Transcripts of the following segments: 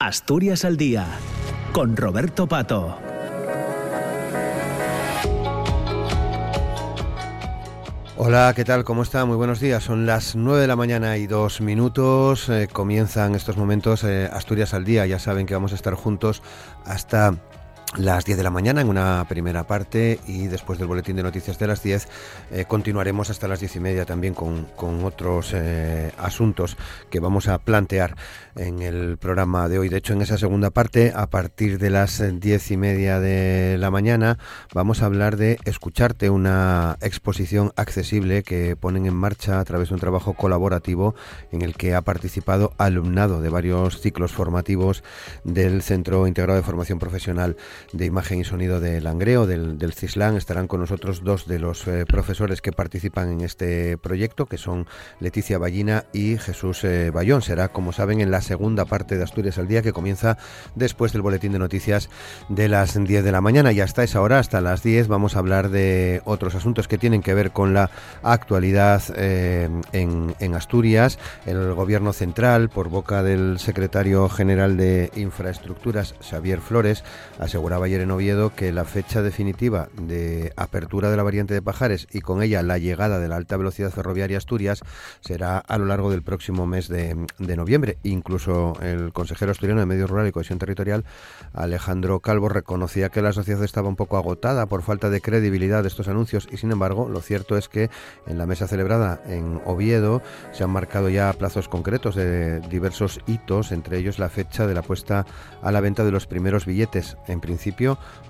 Asturias al Día, con Roberto Pato. Hola, ¿qué tal? ¿Cómo está? Muy buenos días. Son las 9 de la mañana y dos minutos. Eh, comienzan estos momentos eh, Asturias al Día. Ya saben que vamos a estar juntos hasta las 10 de la mañana en una primera parte y después del boletín de noticias de las 10 eh, continuaremos hasta las 10 y media también con, otros eh, asuntos que vamos a plantear en el programa de hoy. De hecho, en esa segunda parte, a partir de las 10 y media de la mañana, vamos a hablar de Escucharte, una exposición accesible que ponen en marcha a través de un trabajo colaborativo en el que ha participado alumnado de varios ciclos formativos del Centro Integrado de Formación Profesional de imagen y sonido de Langreo, del, del CISLAN. Estarán con nosotros dos de los eh, profesores que participan en este proyecto, que son Leticia Ballina y Jesús eh, Bayón. Será, como saben, en la segunda parte de Asturias al Día, que comienza después del boletín de noticias de las 10 de la mañana. Y hasta esa hora, hasta las 10, vamos a hablar de otros asuntos que tienen que ver con la actualidad eh, en, Asturias. El Gobierno Central, por boca del secretario general de Infraestructuras, Xavier Flores, asegura aseguraba ayer en Oviedo que la fecha definitiva de apertura de la variante de Pajares y con ella la llegada de la alta velocidad ferroviaria Asturias será a lo largo del próximo mes de, noviembre. Incluso el consejero asturiano de Medio Rural y Cohesión Territorial, Alejandro Calvo, reconocía que la sociedad estaba un poco agotada por falta de credibilidad de estos anuncios y sin embargo lo cierto es que en la mesa celebrada en Oviedo se han marcado ya plazos concretos de diversos hitos, entre ellos la fecha de la puesta a la venta de los primeros billetes, en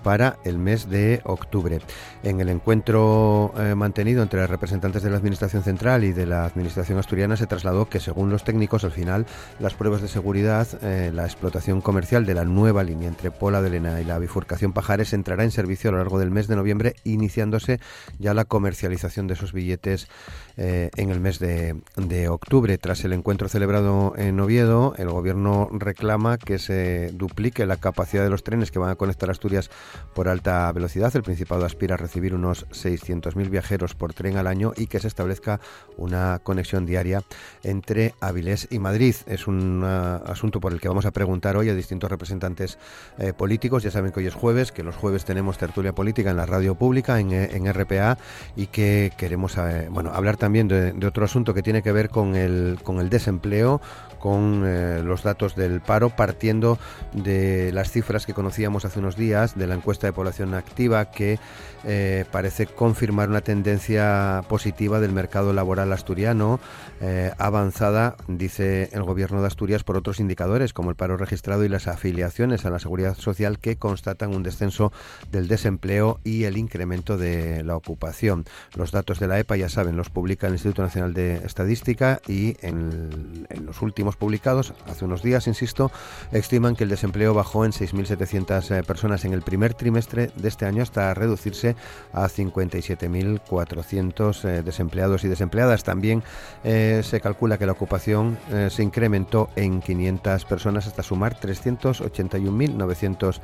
para el mes de octubre. En el encuentro eh, mantenido entre representantes de la Administración Central y de la Administración Asturiana se trasladó que, según los técnicos, al final las pruebas de seguridad, eh, la explotación comercial de la nueva línea entre Pola de Lena y la bifurcación Pajares entrará en servicio a lo largo del mes de noviembre, iniciándose ya la comercialización de esos billetes eh, en el mes de, de octubre. Tras el encuentro celebrado en Oviedo, el Gobierno reclama que se duplique la capacidad de los trenes que van a conectar Asturias por alta velocidad. El Principado aspira a recibir unos 600.000 viajeros por tren al año y que se establezca una conexión diaria entre Avilés y Madrid. Es un uh, asunto por el que vamos a preguntar hoy a distintos representantes eh, políticos. Ya saben que hoy es jueves, que los jueves tenemos tertulia política en la radio pública, en, eh, RPA, y que queremos eh, bueno, hablar también de, de, otro asunto que tiene que ver con el, con el desempleo, con eh, los datos del paro, partiendo de las cifras que conocíamos hace unos días de la encuesta de población activa que eh, parece confirmar una tendencia positiva del mercado laboral asturiano, eh, avanzada, dice el gobierno de Asturias, por otros indicadores como el paro registrado y las afiliaciones a la seguridad social que constatan un descenso del desempleo y el incremento de la ocupación. Los datos de la EPA, ya saben, los publica el Instituto Nacional de Estadística y en, en los últimos publicados hace unos días, insisto, estiman que el desempleo bajó en 6.700 eh, personas en el primer trimestre de este año hasta reducirse a 57.400 eh, desempleados y desempleadas. También eh, se calcula que la ocupación se incrementó en 500 personas hasta sumar 381.900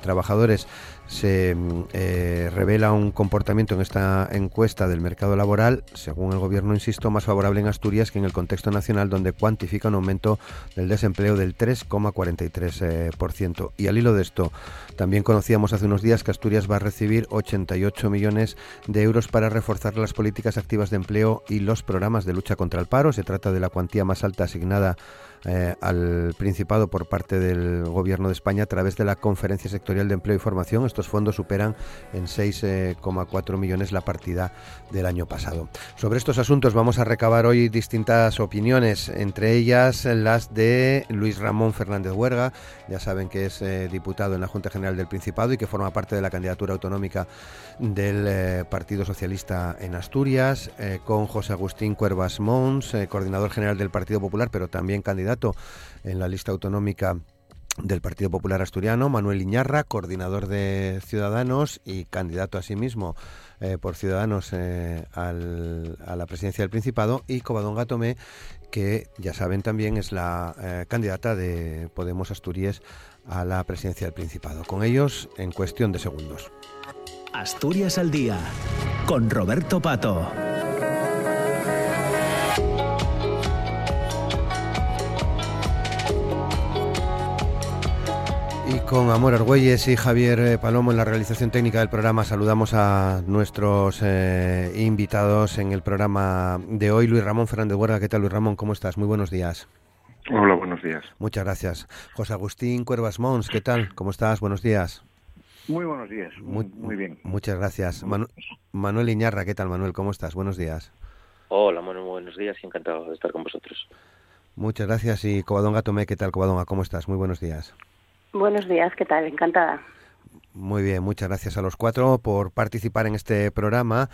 trabajadores se eh, revela un comportamiento en esta encuesta del mercado laboral, según el gobierno, insisto, más favorable en Asturias que en el contexto nacional, donde cuantifica un aumento del desempleo del 3,43%. y al hilo de esto, también conocíamos hace unos días que Asturias va a recibir 88 millones de euros para reforzar las políticas activas de empleo y los programas de lucha contra el paro. Se trata de la cuantía más alta asignada eh, al Principado por parte del Gobierno de España a través de la Conferencia Sectorial de Empleo y Formación. Estos fondos superan en 6,4 eh, millones la partida del año pasado. Sobre estos asuntos vamos a recabar hoy distintas opiniones, entre ellas las de Luis Ramón Fernández Huerga, ya saben que es eh, diputado en la Junta General del Principado y que forma parte de la candidatura autonómica del Partido Socialista en Asturias, con José Agustín Cuervas Mons, coordinador general del Partido Popular, pero también candidato en la lista autonómica del Partido Popular Asturiano, Manuel Iñarra, coordinador de Ciudadanos y candidato a sí eh, por Ciudadanos eh, a la presidencia del Principado, y Covadonga Tomé, que ya saben también es la eh, candidata de Podemos Asturias a la presidencia del Principado. Con ellos en cuestión de segundos. Asturias al día, con Roberto Pato. Y con Amor Argüelles y Javier eh, Palomo en la realización técnica del programa saludamos a nuestros eh, invitados en el programa de hoy. Luis Ramón Fernández Huerga, ¿qué tal Luis Ramón? ¿Cómo estás? Muy buenos días. Hola, buenos días. Muchas gracias. José Agustín Cuervas Mons, ¿qué tal? ¿Cómo estás? Buenos días. Muy buenos días, muy, bien. Muchas gracias. Manuel Iñarra, ¿qué tal Manuel? ¿Cómo estás? Buenos días. Hola, Manuel, buenos días y encantado de estar con vosotros. Muchas gracias. Y Covadonga Tomé, ¿qué tal Covadonga? ¿Cómo estás? Muy buenos días. Buenos días, ¿qué tal? Encantada. Muy bien, muchas gracias a los cuatro por participar en este programa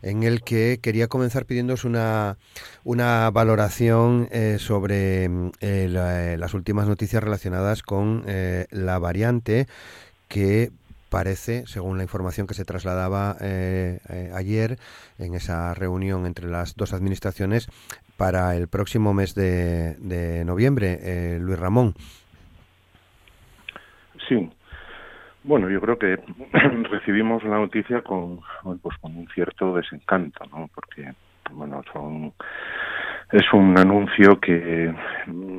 en el que quería comenzar pidiéndoos una, una valoración eh, sobre mm, eh, las últimas noticias relacionadas con eh, la variante que parece, según la información que se trasladaba ayer en esa reunión entre las dos administraciones, para el próximo mes de, de noviembre. Luis Ramón. Sí. Bueno, yo creo que recibimos la noticia con, pues, con un cierto desencanto, ¿no? Porque, bueno, son, es un anuncio que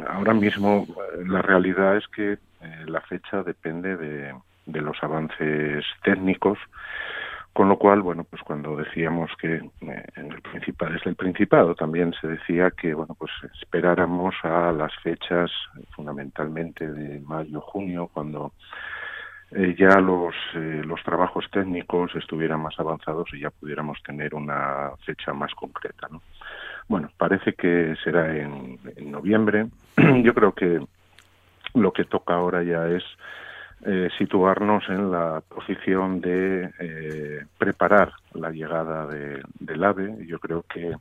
ahora mismo la realidad es que eh, la fecha depende de, de los avances técnicos con lo cual, bueno, pues cuando decíamos que eh, en el principal es el Principado, también se decía que, bueno, pues esperáramos a las fechas fundamentalmente de mayo-junio, cuando eh, ya los, eh, los trabajos técnicos estuvieran más avanzados y ya pudiéramos tener una fecha más concreta, ¿no? Bueno, parece que será en noviembre. Yo creo que lo que toca ahora ya es eh, situarnos en la posición de eh, preparar la llegada de, del AVE. Yo creo que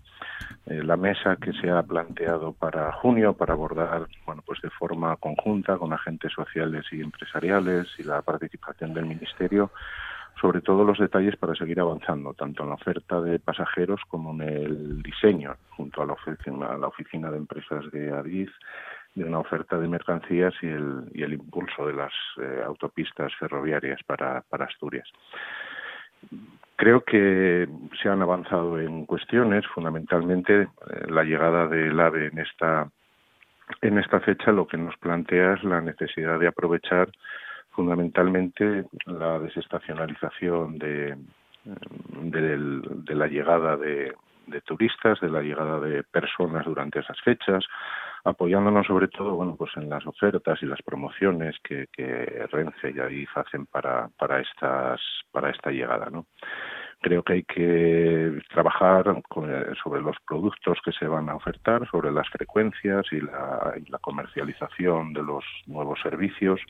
eh, la mesa que se ha planteado para junio para abordar, bueno, pues de forma conjunta con agentes sociales y empresariales y la participación del ministerio, sobre todo los detalles para seguir avanzando, tanto en la oferta de pasajeros como en el diseño, junto a la oficina, a la oficina de empresas de Adif de una oferta de mercancías y el, el impulso de las eh, autopistas ferroviarias para, para Asturias. Creo que se han avanzado en cuestiones, fundamentalmente eh, la llegada del AVE en esta en esta fecha lo que nos plantea es la necesidad de aprovechar fundamentalmente la desestacionalización de, de, de la llegada de, de turistas, de la llegada de personas durante esas fechas, apoyándonos sobre todo bueno pues en las ofertas y las promociones que, que Renfe y Adif hacen para, para estas para esta llegada ¿no? creo que hay que trabajar sobre los productos que se van a ofertar, sobre las frecuencias y la, y la, comercialización de los nuevos servicios,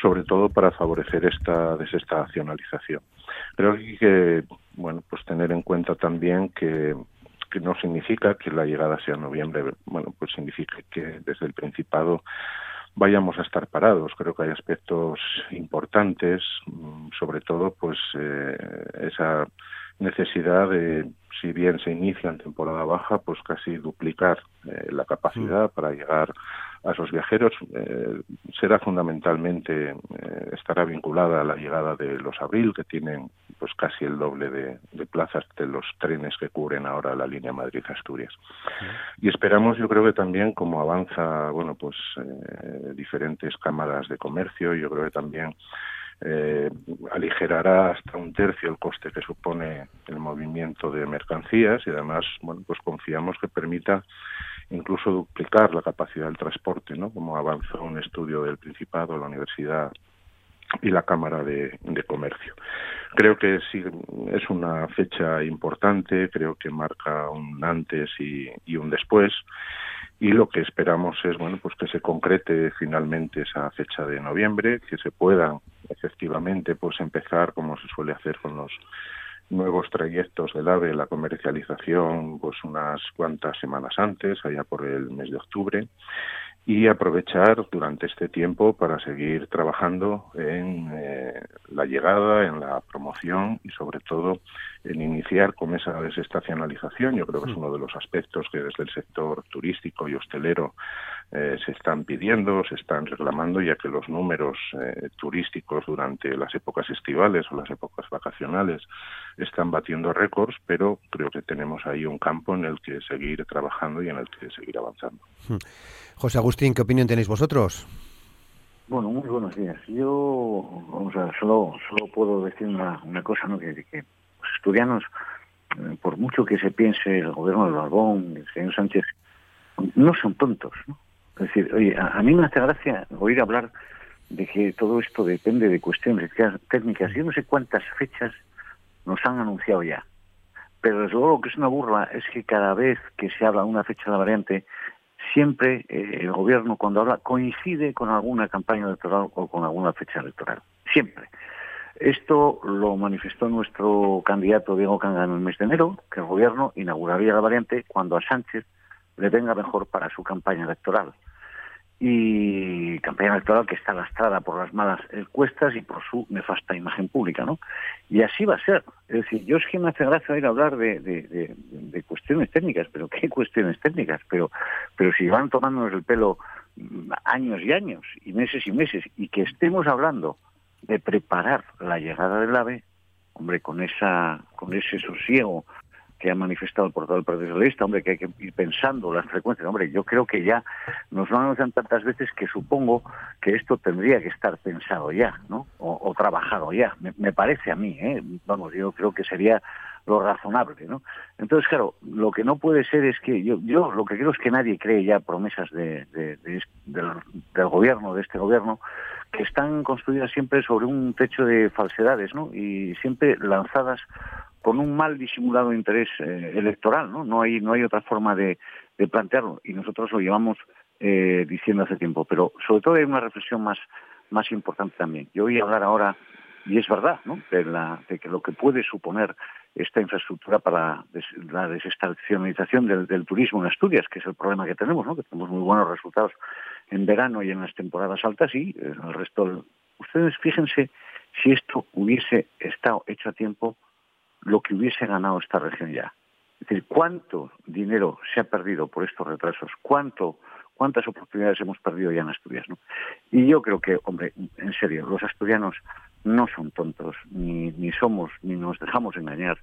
sobre todo para favorecer esta desestacionalización. Creo que hay que bueno, pues tener en cuenta también que que no significa que la llegada sea en noviembre, bueno, pues significa que desde el Principado vayamos a estar parados. Creo que hay aspectos importantes, mm, sobre todo, pues eh, esa necesidad de, si bien se inicia en temporada baja, pues casi duplicar eh, la capacidad mm. para llegar a esos viajeros. Eh, será fundamentalmente, eh, estará vinculada a la llegada de los abril, que tienen pues casi el doble de, plazas de los trenes que cubren ahora la línea Madrid-Asturias. Mm. Y esperamos, yo creo que también, como avanza, bueno, pues diferentes cámaras de comercio, yo creo que también eh, aligerará hasta un tercio el coste que supone el movimiento de mercancías y además, bueno, pues confiamos que permita incluso duplicar la capacidad del transporte, ¿no? Como avanzó un estudio del Principado, la Universidad y la Cámara de, Comercio. Creo que sí es una fecha importante, creo que marca un antes y, y un después y lo que esperamos es bueno pues que se concrete finalmente esa fecha de noviembre que se puedan efectivamente pues empezar como se suele hacer con los nuevos trayectos del AVE la comercialización pues unas cuantas semanas antes allá por el mes de octubre y aprovechar durante este tiempo para seguir trabajando en eh, la llegada, en la promoción y sobre todo en iniciar con esa desestacionalización. Yo creo que es uno de los aspectos que desde el sector turístico y hostelero eh, se están pidiendo, se están reclamando, ya que los números eh, turísticos durante las épocas estivales o las épocas vacacionales están batiendo récords, pero creo que tenemos ahí un campo en el que seguir trabajando y en el que seguir avanzando. José Agustín, ¿qué opinión tenéis vosotros? Bueno, muy buenos días. Yo, vamos a solo, solo puedo decir una, una cosa, ¿no? Que, los estudianos, eh, por mucho que se piense el gobierno de Barbón, el señor Sánchez, no son tontos. Es decir, oye, a, mí me hace gracia oír hablar de que todo esto depende de cuestiones técnicas. Yo no sé cuántas fechas nos han anunciado ya. Pero desde luego lo que es una burla es que cada vez que se habla de una fecha de la variante, siempre eh, el gobierno cuando habla coincide con alguna campaña electoral o con alguna fecha electoral. Siempre. Esto lo manifestó nuestro candidato Diego Canga en el mes de enero, que el gobierno inauguraría la variante cuando a Sánchez le venga mejor para su campaña electoral y campaña electoral que está lastrada por las malas encuestas y por su nefasta imagen pública, ¿no? Y así va a ser. Es decir, yo es que me hace gracia ir a hablar de, de, cuestiones técnicas, pero ¿qué cuestiones técnicas? Pero, pero si van tomándonos el pelo mm, años y años, y meses y meses, y que estemos hablando de preparar la llegada del AVE, hombre, con esa, con ese sosiego que ha manifestado el portavoz del Partido Socialista, hombre, que hay que ir pensando las frecuencias. Hombre, yo creo que ya nos lo anuncian tantas veces que supongo que esto tendría que estar pensado ya, ¿no? O, trabajado ya. Me, parece a mí, ¿eh? Vamos, yo creo que sería lo razonable, ¿no? Entonces, claro, lo que no puede ser es que yo, yo lo que creo es que nadie cree ya promesas de, del, del gobierno, de este gobierno, que están construidas siempre sobre un techo de falsedades, ¿no? Y siempre lanzadas con un mal disimulado interés eh, electoral, ¿no? No hay, no hay otra forma de, plantearlo y nosotros lo llevamos eh, diciendo hace tiempo. Pero sobre todo hay una reflexión más, más importante también. Yo voy a hablar ahora, y es verdad, ¿no? de, la, de que lo que puede suponer esta infraestructura para la desestacionalización del, del, turismo en Asturias, que es el problema que tenemos, ¿no? que tenemos muy buenos resultados en verano y en las temporadas altas y el resto. Ustedes fíjense si esto hubiese estado hecho a tiempo, lo que hubiese ganado esta región ya. Es decir, cuánto dinero se ha perdido por estos retrasos, cuánto, cuántas oportunidades hemos perdido ya en Asturias. ¿no? Y yo creo que, hombre, en serio, los asturianos no son tontos, ni, ni somos, ni nos dejamos engañar.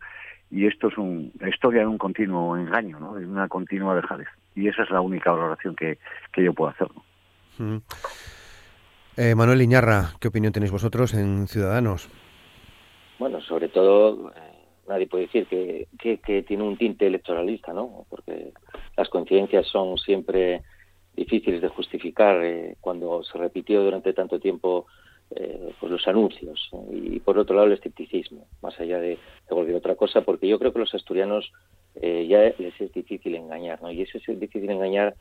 Y esto es una historia de un continuo engaño, ¿no? de una continua dejadez. Y esa es la única valoración que yo puedo hacer. Eh, Manuel Iñarra, ¿qué opinión tenéis vosotros en Ciudadanos? Bueno, sobre todo nadie puede decir que, que, tiene un tinte electoralista, ¿no? Porque las coincidencias son siempre difíciles de justificar eh, cuando se repitió durante tanto tiempo eh, pues los anuncios y por otro lado el escepticismo, más allá de, de otra cosa, porque yo creo que los asturianos eh, ya les es difícil engañar, ¿no? Y eso es difícil engañar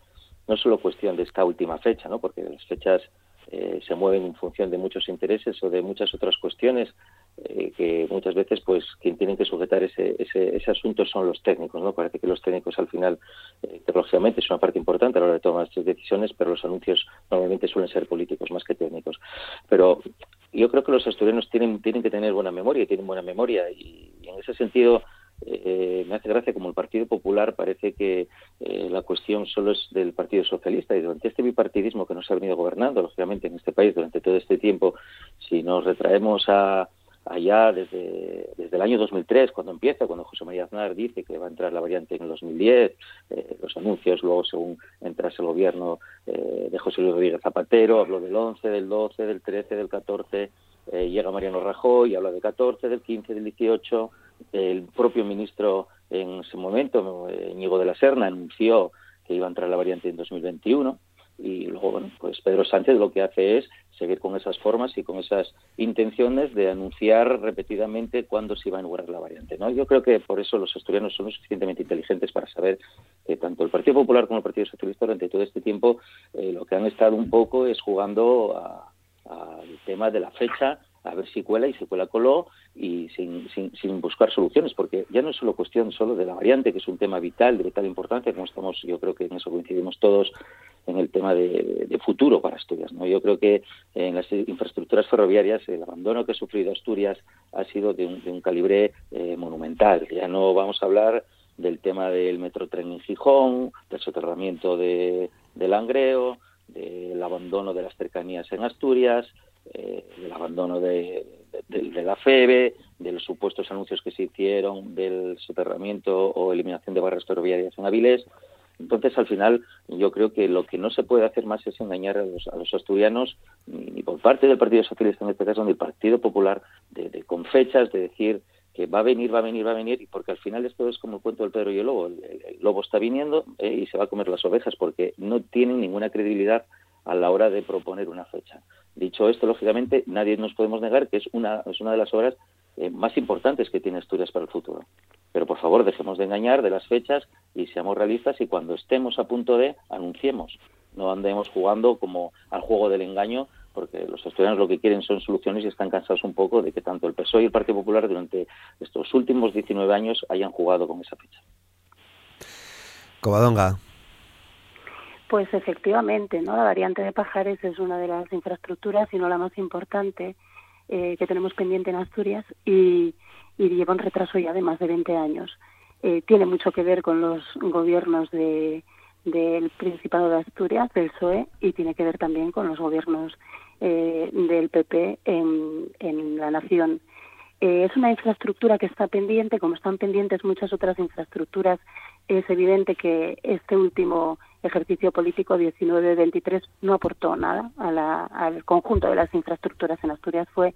no solo cuestión de esta última fecha, ¿no? Porque las fechas eh, se mueven en función de muchos intereses o de muchas otras cuestiones eh, que muchas veces pues quien tienen que sujetar ese, ese, ese, asunto son los técnicos no parece que los técnicos al final eh, tecnológicamente es una parte importante a la hora de tomar estas decisiones pero los anuncios normalmente suelen ser políticos más que técnicos pero yo creo que los asturianos tienen tienen que tener buena memoria tienen buena memoria y en ese sentido eh, me hace gracia como el Partido Popular parece que eh, la cuestión solo es del Partido Socialista y durante este bipartidismo que nos ha venido gobernando, lógicamente, en este país durante todo este tiempo, si nos retraemos a allá desde, desde el año 2003, cuando empieza, cuando José María Aznar dice que va a entrar la variante en el 2010, eh, los anuncios, luego según entrase el gobierno de José Luis Rodríguez Zapatero, habló del 11, del 12, del 13, del 14, llega Mariano Rajoy, habla del 14, del 15, del 18, el propio ministro en ese momento, Íñigo de la Serna, anunció que iba a entrar la variante en 2021 y luego, bueno, pues Pedro Sánchez lo que hace es seguir con esas formas y con esas intenciones de anunciar repetidamente cuándo se iba a inaugurar la variante. Yo creo que por eso los asturianos son suficientemente inteligentes para saber que tanto el Partido Popular como el Partido Socialista durante todo este tiempo eh, lo que han estado un poco es jugando al tema de la fecha a ver si cuela y si cuela coló y sin, sin, buscar soluciones, porque ya no es solo cuestión solo de la variante, que es un tema vital, de vital importancia, como estamos, yo creo que en eso coincidimos todos en el tema de, futuro para Asturias. ¿no? Yo creo que en las infraestructuras ferroviarias el abandono que ha sufrido Asturias ha sido de un, calibre eh, monumental. Ya no vamos a hablar del tema del metrotren en Gijón, del soterramiento de, de Langreo, del abandono de las cercanías en Asturias, eh, del abandono de, la FEBE, de los supuestos anuncios que se hicieron del soterramiento o eliminación de barras ferroviarias en Avilés. Entonces, al final, yo creo que lo que no se puede hacer más es engañar a los, asturianos, ni por parte del Partido Socialista en este caso, ni del Partido Popular, de, con fechas de decir que va a venir, va a venir, va a venir, porque al final esto es como el cuento del Pedro y el Lobo. El, lobo está viniendo eh, y se va a comer las ovejas porque no tienen ninguna credibilidad a la hora de proponer una fecha. Dicho esto, lógicamente, nadie nos podemos negar que es una, es una de las obras eh, más importantes que tiene Asturias para el futuro. Pero por favor, dejemos de engañar de las fechas y seamos realistas y cuando estemos a punto de, anunciemos. No andemos jugando como al juego del engaño porque los asturianos lo que quieren son soluciones y están cansados un poco de que tanto el PSOE y el Partido Popular durante estos últimos 19 años hayan jugado con esa fecha. Covadonga. Pues efectivamente, ¿no? La variante de Pajares es una de las infraestructuras, y no la más importante, eh, que tenemos pendiente en Asturias y, lleva un retraso ya de más de 20 años. Eh, tiene mucho que ver con los gobiernos de, del Principado de Asturias, del PSOE, y tiene que ver también con los gobiernos eh, del PP en, la nación. Eh, es una infraestructura que está pendiente, como están pendientes muchas otras infraestructuras. Es evidente que este último ejercicio político 19-23 no aportó nada a la, al conjunto de las infraestructuras en Asturias. Fue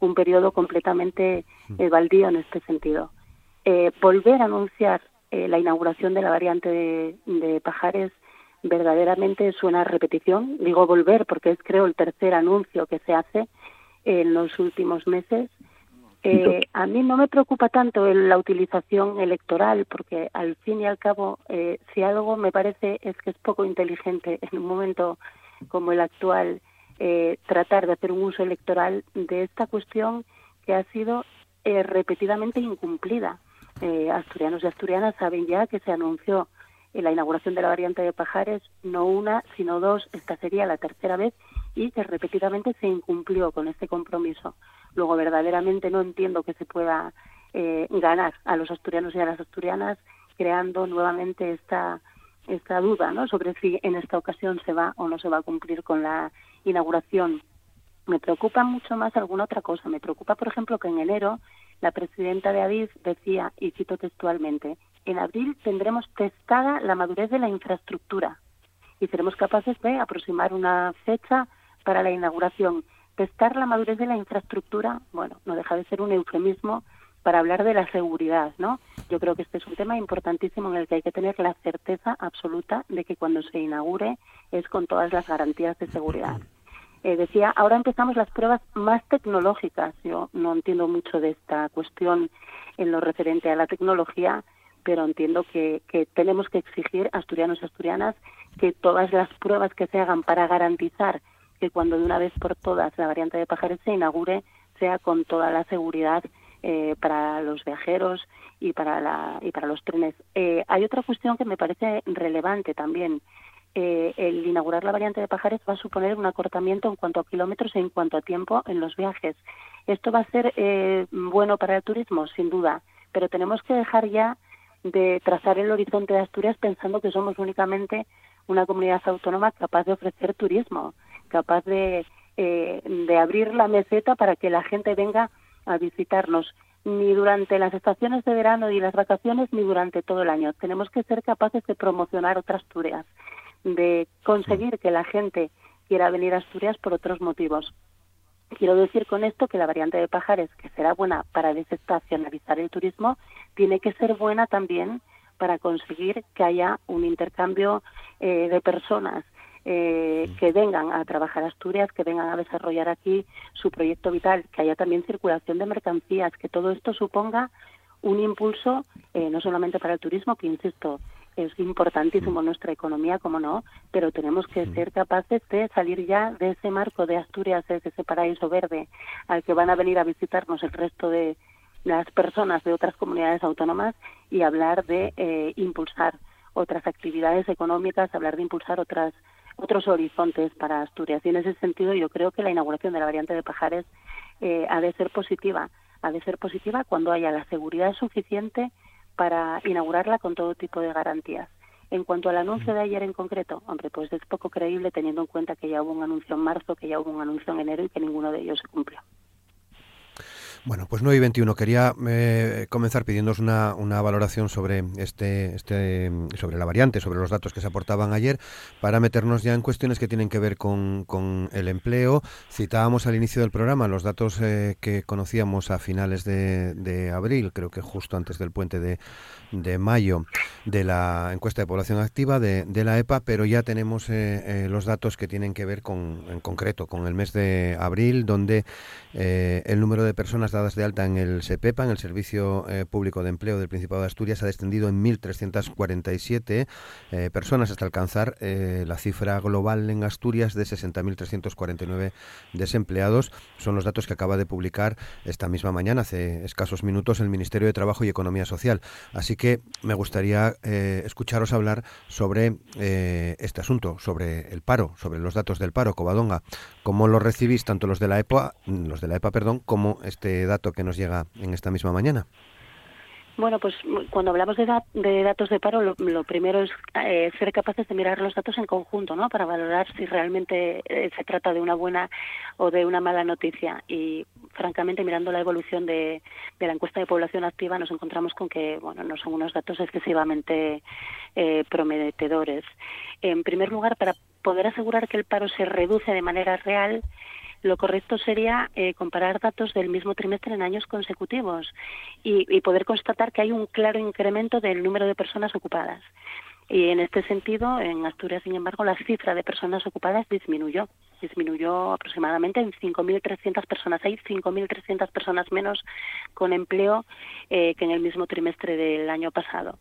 un periodo completamente eh, baldío en este sentido. Eh, volver a anunciar eh, la inauguración de la variante de, Pajares verdaderamente suena a repetición. Digo volver porque es creo el tercer anuncio que se hace en los últimos meses. Eh, a mí no me preocupa tanto la utilización electoral porque al fin y al cabo eh, si algo me parece es que es poco inteligente en un momento como el actual tratar de hacer un uso electoral de esta cuestión que ha sido repetidamente incumplida eh, asturianos y asturianas saben ya que se anunció en la inauguración de la variante de Pajares no una, sino dos, esta sería la tercera vez y que repetidamente se incumplió con este compromiso. Luego, verdaderamente no entiendo que se pueda eh, ganar a los asturianos y a las asturianas creando nuevamente esta esta duda ¿no? sobre si en esta ocasión se va o no se va a cumplir con la inauguración. Me preocupa mucho más alguna otra cosa. Me preocupa, por ejemplo, que en enero la presidenta de Adif decía, y cito textualmente, en abril tendremos testada la madurez de la infraestructura y seremos capaces de aproximar una fecha para la inauguración. Testar la madurez de la infraestructura, bueno, no deja de ser un eufemismo para hablar de la seguridad, ¿no? Yo creo que este es un tema importantísimo en el que hay que tener la certeza absoluta de que cuando se inaugure es con todas las garantías de seguridad. Eh, decía, ahora empezamos las pruebas más tecnológicas. Yo no entiendo mucho de esta cuestión en lo referente a la tecnología, pero entiendo que, tenemos que exigir, asturianos y asturianas, que todas las pruebas que se hagan para garantizar que cuando de una vez por todas la variante de Pajares se inaugure, sea con toda la seguridad eh, para los viajeros y para, la, y para los trenes. Eh, hay otra cuestión que me parece relevante también eh, el inaugurar la variante de Pajares va a suponer un acortamiento en cuanto a kilómetros e en cuanto a tiempo en los viajes. Esto va a ser eh, bueno para el turismo, sin duda, pero tenemos que dejar ya de trazar el horizonte de Asturias pensando que somos únicamente una comunidad autónoma capaz de ofrecer turismo, capaz de, eh, de abrir la meseta para que la gente venga a visitarnos ni durante las estaciones de verano y las vacaciones ni durante todo el año. Tenemos que ser capaces de promocionar otras Asturias de conseguir que la gente quiera venir a Asturias por otros motivos. Quiero decir con esto que la variante de Pajares, que será buena para desestacionalizar el turismo, tiene que ser buena también para conseguir que haya un intercambio eh, de personas eh, que vengan a trabajar a Asturias, que vengan a desarrollar aquí su proyecto vital, que haya también circulación de mercancías, que todo esto suponga un impulso eh, no solamente para el turismo, que insisto, es importantísimo nuestra economía, como no, pero tenemos que ser capaces de salir ya de ese marco de Asturias, de ese paraíso verde al que van a venir a visitarnos el resto de las personas de otras comunidades autónomas y hablar de eh, impulsar otras actividades económicas, hablar de impulsar otras otros horizontes para Asturias. Y en ese sentido yo creo que la inauguración de la variante de Pajares eh, ha de ser positiva, ha de ser positiva cuando haya la seguridad suficiente para inaugurarla con todo tipo de garantías. En cuanto al anuncio de ayer en concreto, hombre, pues es poco creíble teniendo en cuenta que ya hubo un anuncio en marzo, que ya hubo un anuncio en enero y que ninguno de ellos se cumplió. Bueno, pues 9 y 21. Quería eh, comenzar pidiéndoos una, una, valoración sobre este, este, sobre la variante, sobre los datos que se aportaban ayer, para meternos ya en cuestiones que tienen que ver con, con el empleo. Citábamos al inicio del programa los datos eh, que conocíamos a finales de, de, abril, creo que justo antes del puente de, de, mayo, de la encuesta de población activa de, de la EPA, pero ya tenemos eh, los datos que tienen que ver con, en concreto, con el mes de abril, donde el número de personas de alta en el SEPEPA, en el Servicio eh, Público de Empleo del Principado de Asturias, ha descendido en 1.347 eh, personas hasta alcanzar eh, la cifra global en Asturias de 60.349 desempleados. Son los datos que acaba de publicar esta misma mañana, hace escasos minutos, el Ministerio de Trabajo y Economía Social. Así que me gustaría escucharos hablar sobre este asunto, sobre el paro, sobre los datos del paro, Covadonga. ¿Cómo lo recibís tanto los de la EPA, los de la EPA, perdón, como este dato que nos llega en esta misma mañana? Bueno, pues cuando hablamos de, datos de paro, lo, primero es eh, ser capaces de mirar los datos en conjunto, ¿no? Para valorar si realmente eh, se trata de una buena o de una mala noticia. Y francamente, mirando la evolución de, de, la encuesta de población activa, nos encontramos con que, bueno, no son unos datos excesivamente eh, prometedores. En primer lugar, para poder asegurar que el paro se reduce de manera real, lo correcto sería eh, comparar datos del mismo trimestre en años consecutivos y, y poder constatar que hay un claro incremento del número de personas ocupadas. Y en este sentido, en Asturias, sin embargo, la cifra de personas ocupadas disminuyó. Disminuyó aproximadamente en 5.300 personas. Hay 5.300 personas menos con empleo eh, que en el mismo trimestre del año pasado.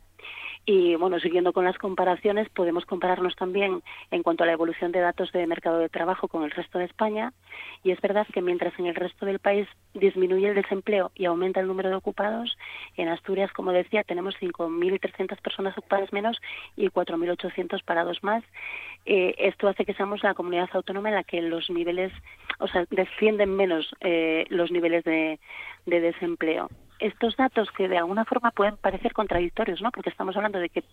Y bueno, siguiendo con las comparaciones, podemos compararnos también en cuanto a la evolución de datos de mercado de trabajo con el resto de España. Y es verdad que mientras en el resto del país disminuye el desempleo y aumenta el número de ocupados, en Asturias, como decía, tenemos 5.300 personas ocupadas menos y 4.800 parados más. Eh, esto hace que seamos la comunidad autónoma en la que los niveles, o sea, descienden menos eh, los niveles de desempleo estos datos que de alguna forma pueden parecer contradictorios, ¿no? Porque estamos hablando de que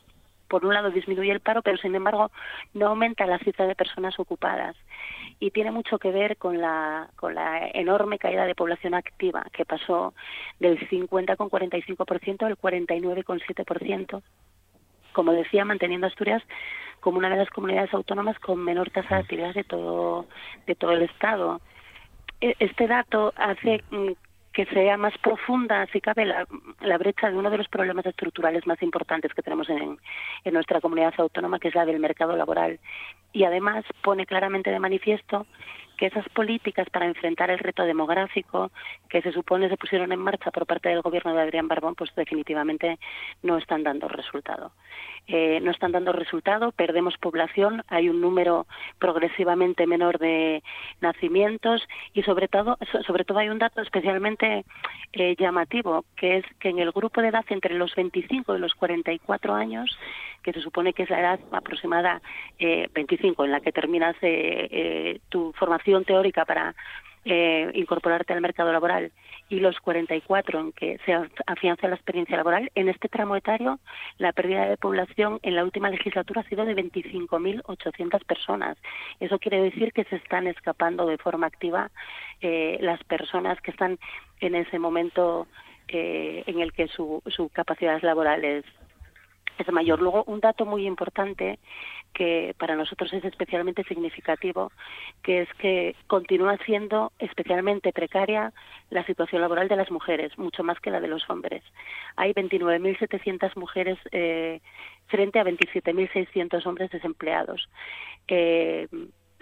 por un lado disminuye el paro, pero sin embargo no aumenta la cifra de personas ocupadas. Y tiene mucho que ver con la, con la enorme caída de población activa, que pasó del 50,45% al 49,7%. Como decía, manteniendo Asturias como una de las comunidades autónomas con menor tasa de actividad de todo, de todo el Estado. E, este dato hace mm, que sea más profunda, si cabe, la, la, brecha de uno de los problemas estructurales más importantes que tenemos en, en nuestra comunidad autónoma, que es la del mercado laboral. Y además pone claramente de manifiesto que esas políticas para enfrentar el reto demográfico que se supone se pusieron en marcha por parte del gobierno de Adrián Barbón, pues definitivamente no están dando resultado. Eh, no están dando resultado, perdemos población, hay un número progresivamente menor de nacimientos y sobre todo, sobre todo hay un dato especialmente eh, llamativo, que es que en el grupo de edad entre los 25 y los 44 años, que se supone que es la edad aproximada eh, 25 en la que terminas eh, eh, tu formación teórica para eh, incorporarte al mercado laboral y los 44 en que se afianza la experiencia laboral, en este tramo etario la pérdida de población en la última legislatura ha sido de 25.800 personas. Eso quiere decir que se están escapando de forma activa eh, las personas que están en ese momento eh, en el que su, su capacidad laboral es, es mayor. Luego, un dato muy importante que para nosotros es especialmente significativo, que es que continúa siendo especialmente precaria la situación laboral de las mujeres, mucho más que la de los hombres. Hay 29.700 mujeres eh, frente a 27.600 hombres desempleados. Eh,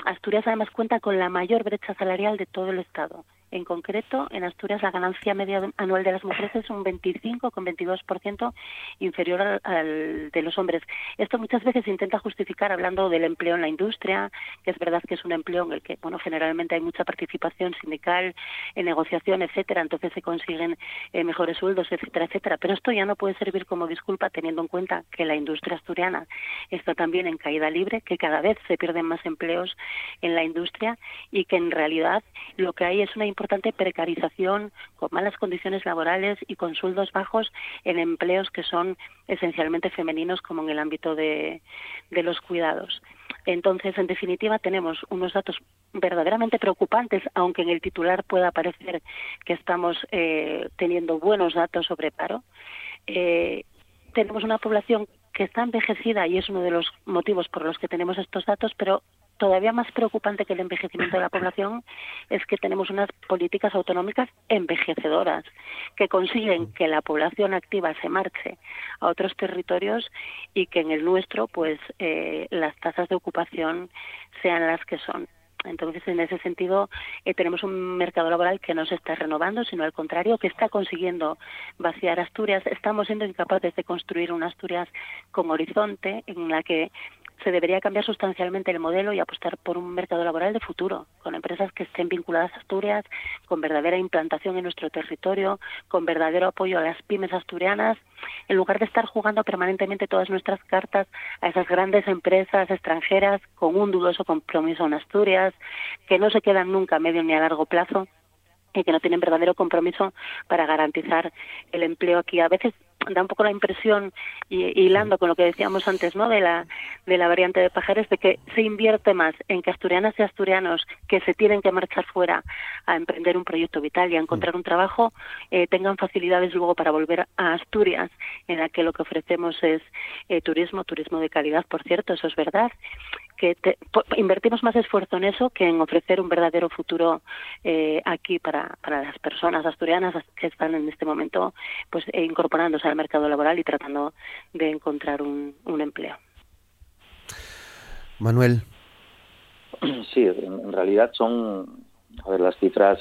Asturias además cuenta con la mayor brecha salarial de todo el Estado. En concreto, en Asturias la ganancia media anual de las mujeres es un 25,22% inferior al, de los hombres. Esto muchas veces se intenta justificar hablando del empleo en la industria, que es verdad que es un empleo en el que, bueno, generalmente hay mucha participación sindical, en negociación, etcétera, entonces se consiguen eh, mejores sueldos, etcétera, etcétera. Pero esto ya no puede servir como disculpa teniendo en cuenta que la industria asturiana está también en caída libre, que cada vez se pierden más empleos en la industria y que en realidad lo que hay es una importante precarización, con malas condiciones laborales y con sueldos bajos en empleos que son esencialmente femeninos, como en el ámbito de, los cuidados. Entonces, en definitiva, tenemos unos datos verdaderamente preocupantes, aunque en el titular pueda parecer que estamos eh, teniendo buenos datos sobre paro. Eh, tenemos una población que está envejecida y es uno de los motivos por los que tenemos estos datos, pero todavía más preocupante que el envejecimiento de la población es que tenemos unas políticas autonómicas envejecedoras que consiguen que la población activa se marche a otros territorios y que en el nuestro pues eh, las tasas de ocupación sean las que son. Entonces, en ese sentido, eh, tenemos un mercado laboral que no se está renovando, sino al contrario, que está consiguiendo vaciar Asturias. Estamos siendo incapaces de construir una Asturias con horizonte en la que se debería cambiar sustancialmente el modelo y apostar por un mercado laboral de futuro, con empresas que estén vinculadas a Asturias, con verdadera implantación en nuestro territorio, con verdadero apoyo a las pymes asturianas, en lugar de estar jugando permanentemente todas nuestras cartas a esas grandes empresas extranjeras con un dudoso compromiso en Asturias, que no se quedan nunca a medio ni a largo plazo y que no tienen verdadero compromiso para garantizar el empleo aquí. A veces da un poco la impresión, y, hilando con lo que decíamos antes, ¿no? De la, de la variante de Pajares, de que se invierte más en que asturianas y asturianos que se tienen que marchar fuera a emprender un proyecto vital y a encontrar un trabajo, eh, tengan facilidades luego para volver a Asturias, en la que lo que ofrecemos es eh, turismo, turismo de calidad, por cierto, eso es verdad, que invertimos más esfuerzo en eso que en ofrecer un verdadero futuro eh, aquí para, para las personas asturianas que están en este momento pues eh, incorporándose al mercado laboral y tratando de encontrar un, un empleo. Manuel. Sí, en realidad son, a ver, las cifras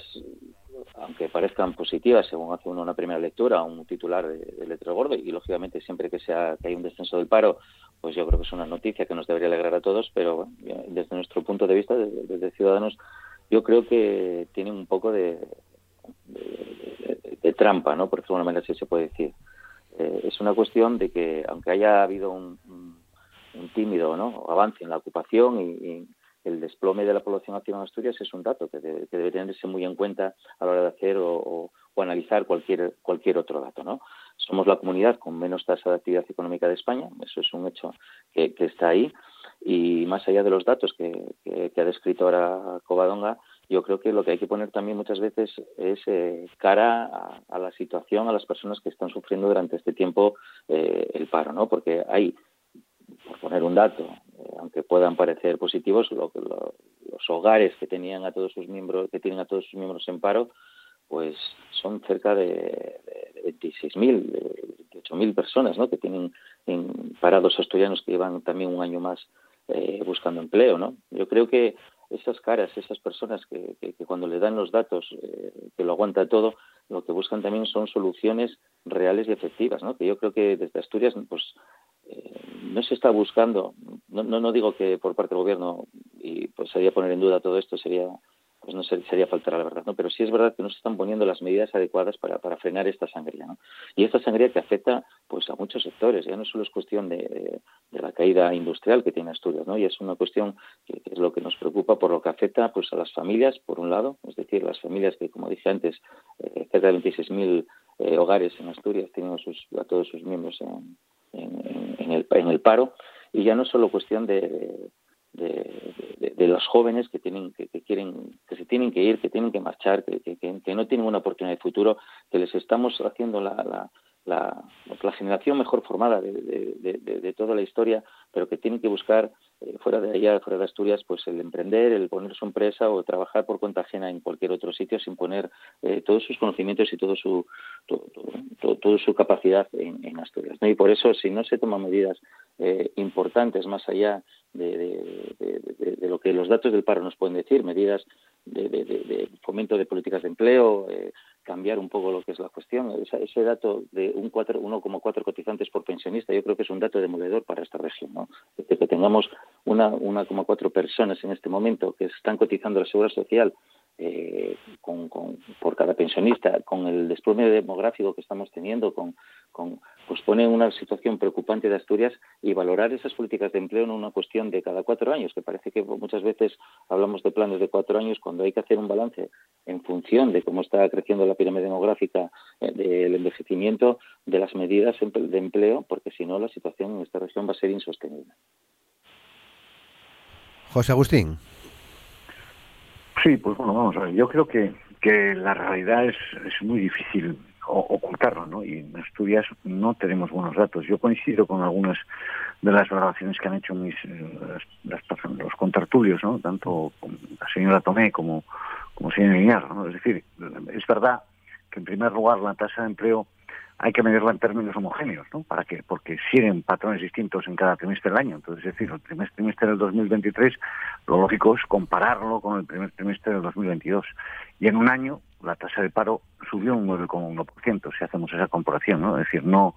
aunque parezcan positivas según hace uno una primera lectura, un titular de, de letra gordo, y lógicamente siempre que sea que hay un descenso del paro, pues yo creo que es una noticia que nos debería alegrar a todos, pero desde nuestro punto de vista, desde, Ciudadanos, yo creo que tiene un poco de, de, trampa, ¿no? Por alguna manera si se puede decir. Eh, es una cuestión de que, aunque haya habido un, tímido ¿no? avance en la ocupación y el desplome de la población activa en Asturias es un dato que debe, tenerse muy en cuenta a la hora de hacer o, analizar cualquier cualquier otro dato, ¿no? Somos la comunidad con menos tasa de actividad económica de España, eso es un hecho que, está ahí y más allá de los datos que, ha descrito ahora Covadonga, yo creo que lo que hay que poner también muchas veces es eh, cara a, la situación, a las personas que están sufriendo durante este tiempo eh, el paro, ¿no? Porque hay por poner un dato, eh, aunque puedan parecer positivos, lo, los hogares que tenían a todos sus miembros, que tienen a todos sus miembros en paro, pues son cerca de, de 26.000, 28.000 personas, ¿no? Que tienen en parados asturianos que llevan también un año más eh, buscando empleo, ¿no? Yo creo que esas caras, esas personas que, cuando le dan los datos, eh, que lo aguanta todo, lo que buscan también son soluciones reales y efectivas, ¿no? Que yo creo que desde Asturias, pues eh, no se está buscando, no, no, digo que por parte del gobierno, y pues sería poner en duda todo esto, sería pues no sería faltar a la verdad, ¿no? Pero sí es verdad que no se están poniendo las medidas adecuadas para, para frenar esta sangría, ¿no? Y esta sangría que afecta pues a muchos sectores, ya no solo es cuestión de, de, la caída industrial que tiene Asturias, ¿no? Y es una cuestión que, es lo que nos preocupa por lo que afecta pues a las familias, por un lado, es decir, las familias que, como dije antes, eh, cerca de 26.000 eh, hogares en Asturias tienen a todos sus miembros en, en, el, paro y ya no es solo cuestión de, los jóvenes que tienen que, quieren que se tienen que ir que tienen que marchar que, que, no tienen una oportunidad de futuro que les estamos haciendo la, la, la, generación mejor formada de, de, toda la historia, pero que tiene que buscar eh, fuera de allá, fuera de Asturias, pues el emprender, el poner su empresa o trabajar por cuenta ajena en cualquier otro sitio sin poner eh, todos sus conocimientos y todo su todo, su capacidad en, Asturias. Y por eso, si no se toman medidas eh, importantes más allá de, de, lo que los datos del paro nos pueden decir, medidas de, fomento de políticas de empleo, eh, cambiar un poco lo que es la cuestión. Ese, dato de un 1,4 cotizantes por pensionista, yo creo que es un dato demoledor para esta región. ¿no? que tengamos 1,4 personas en este momento que están cotizando la seguridad social eh, con, por cada pensionista, con el desplome demográfico que estamos teniendo, con, pues pone una situación preocupante de Asturias y valorar esas políticas de empleo en una cuestión de cada cuatro años, que parece que muchas veces hablamos de planes de cuatro años cuando hay que hacer un balance en función de cómo está creciendo la pirámide demográfica eh, del envejecimiento de las medidas de empleo, porque si no la situación en esta región va a ser insostenible. José Agustín. Sí, pues bueno, vamos a ver. Yo creo que, que la realidad es, es muy difícil ocultarlo, ¿no? Y en Asturias no tenemos buenos datos. Yo coincido con algunas de las valoraciones que han hecho mis eh, las, los contertulios, ¿no? Tanto la señora Tomé como como señor Iñar, ¿no? Es decir, es verdad que en primer lugar la tasa de empleo hay que medirla en términos homogéneos, ¿no? ¿Para qué? Porque siguen patrones distintos en cada trimestre del año. Entonces, es decir, el primer trimestre del 2023, lo lógico es compararlo con el primer trimestre del 2022. Y en un año, la tasa de paro subió un 9,1%, si hacemos esa comparación, ¿no? Es decir, no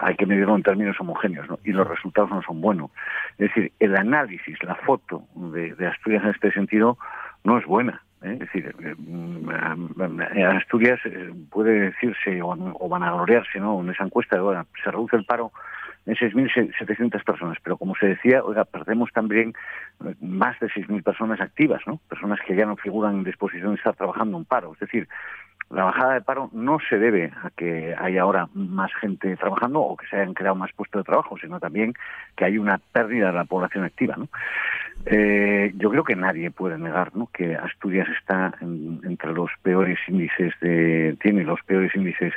hay que medirlo en términos homogéneos, ¿no? Y los resultados no son buenos. Es decir, el análisis, la foto de, de Asturias en este sentido no es buena. ¿Eh? Es decir, eh, Asturias eh, puede decirse o, o vanagloriarse ¿no? en esa encuesta, bueno, se reduce el paro en 6.700 personas, pero como se decía, oiga, perdemos también más de 6.000 personas activas, ¿no? Personas que ya no figuran en disposición de estar trabajando en paro. Es decir, la bajada de paro no se debe a que haya ahora más gente trabajando o que se hayan creado más puestos de trabajo, sino también que hay una pérdida de la población activa. ¿no? Eh, yo creo que nadie puede negar que Asturias está entre los peores índices de tiene los peores índices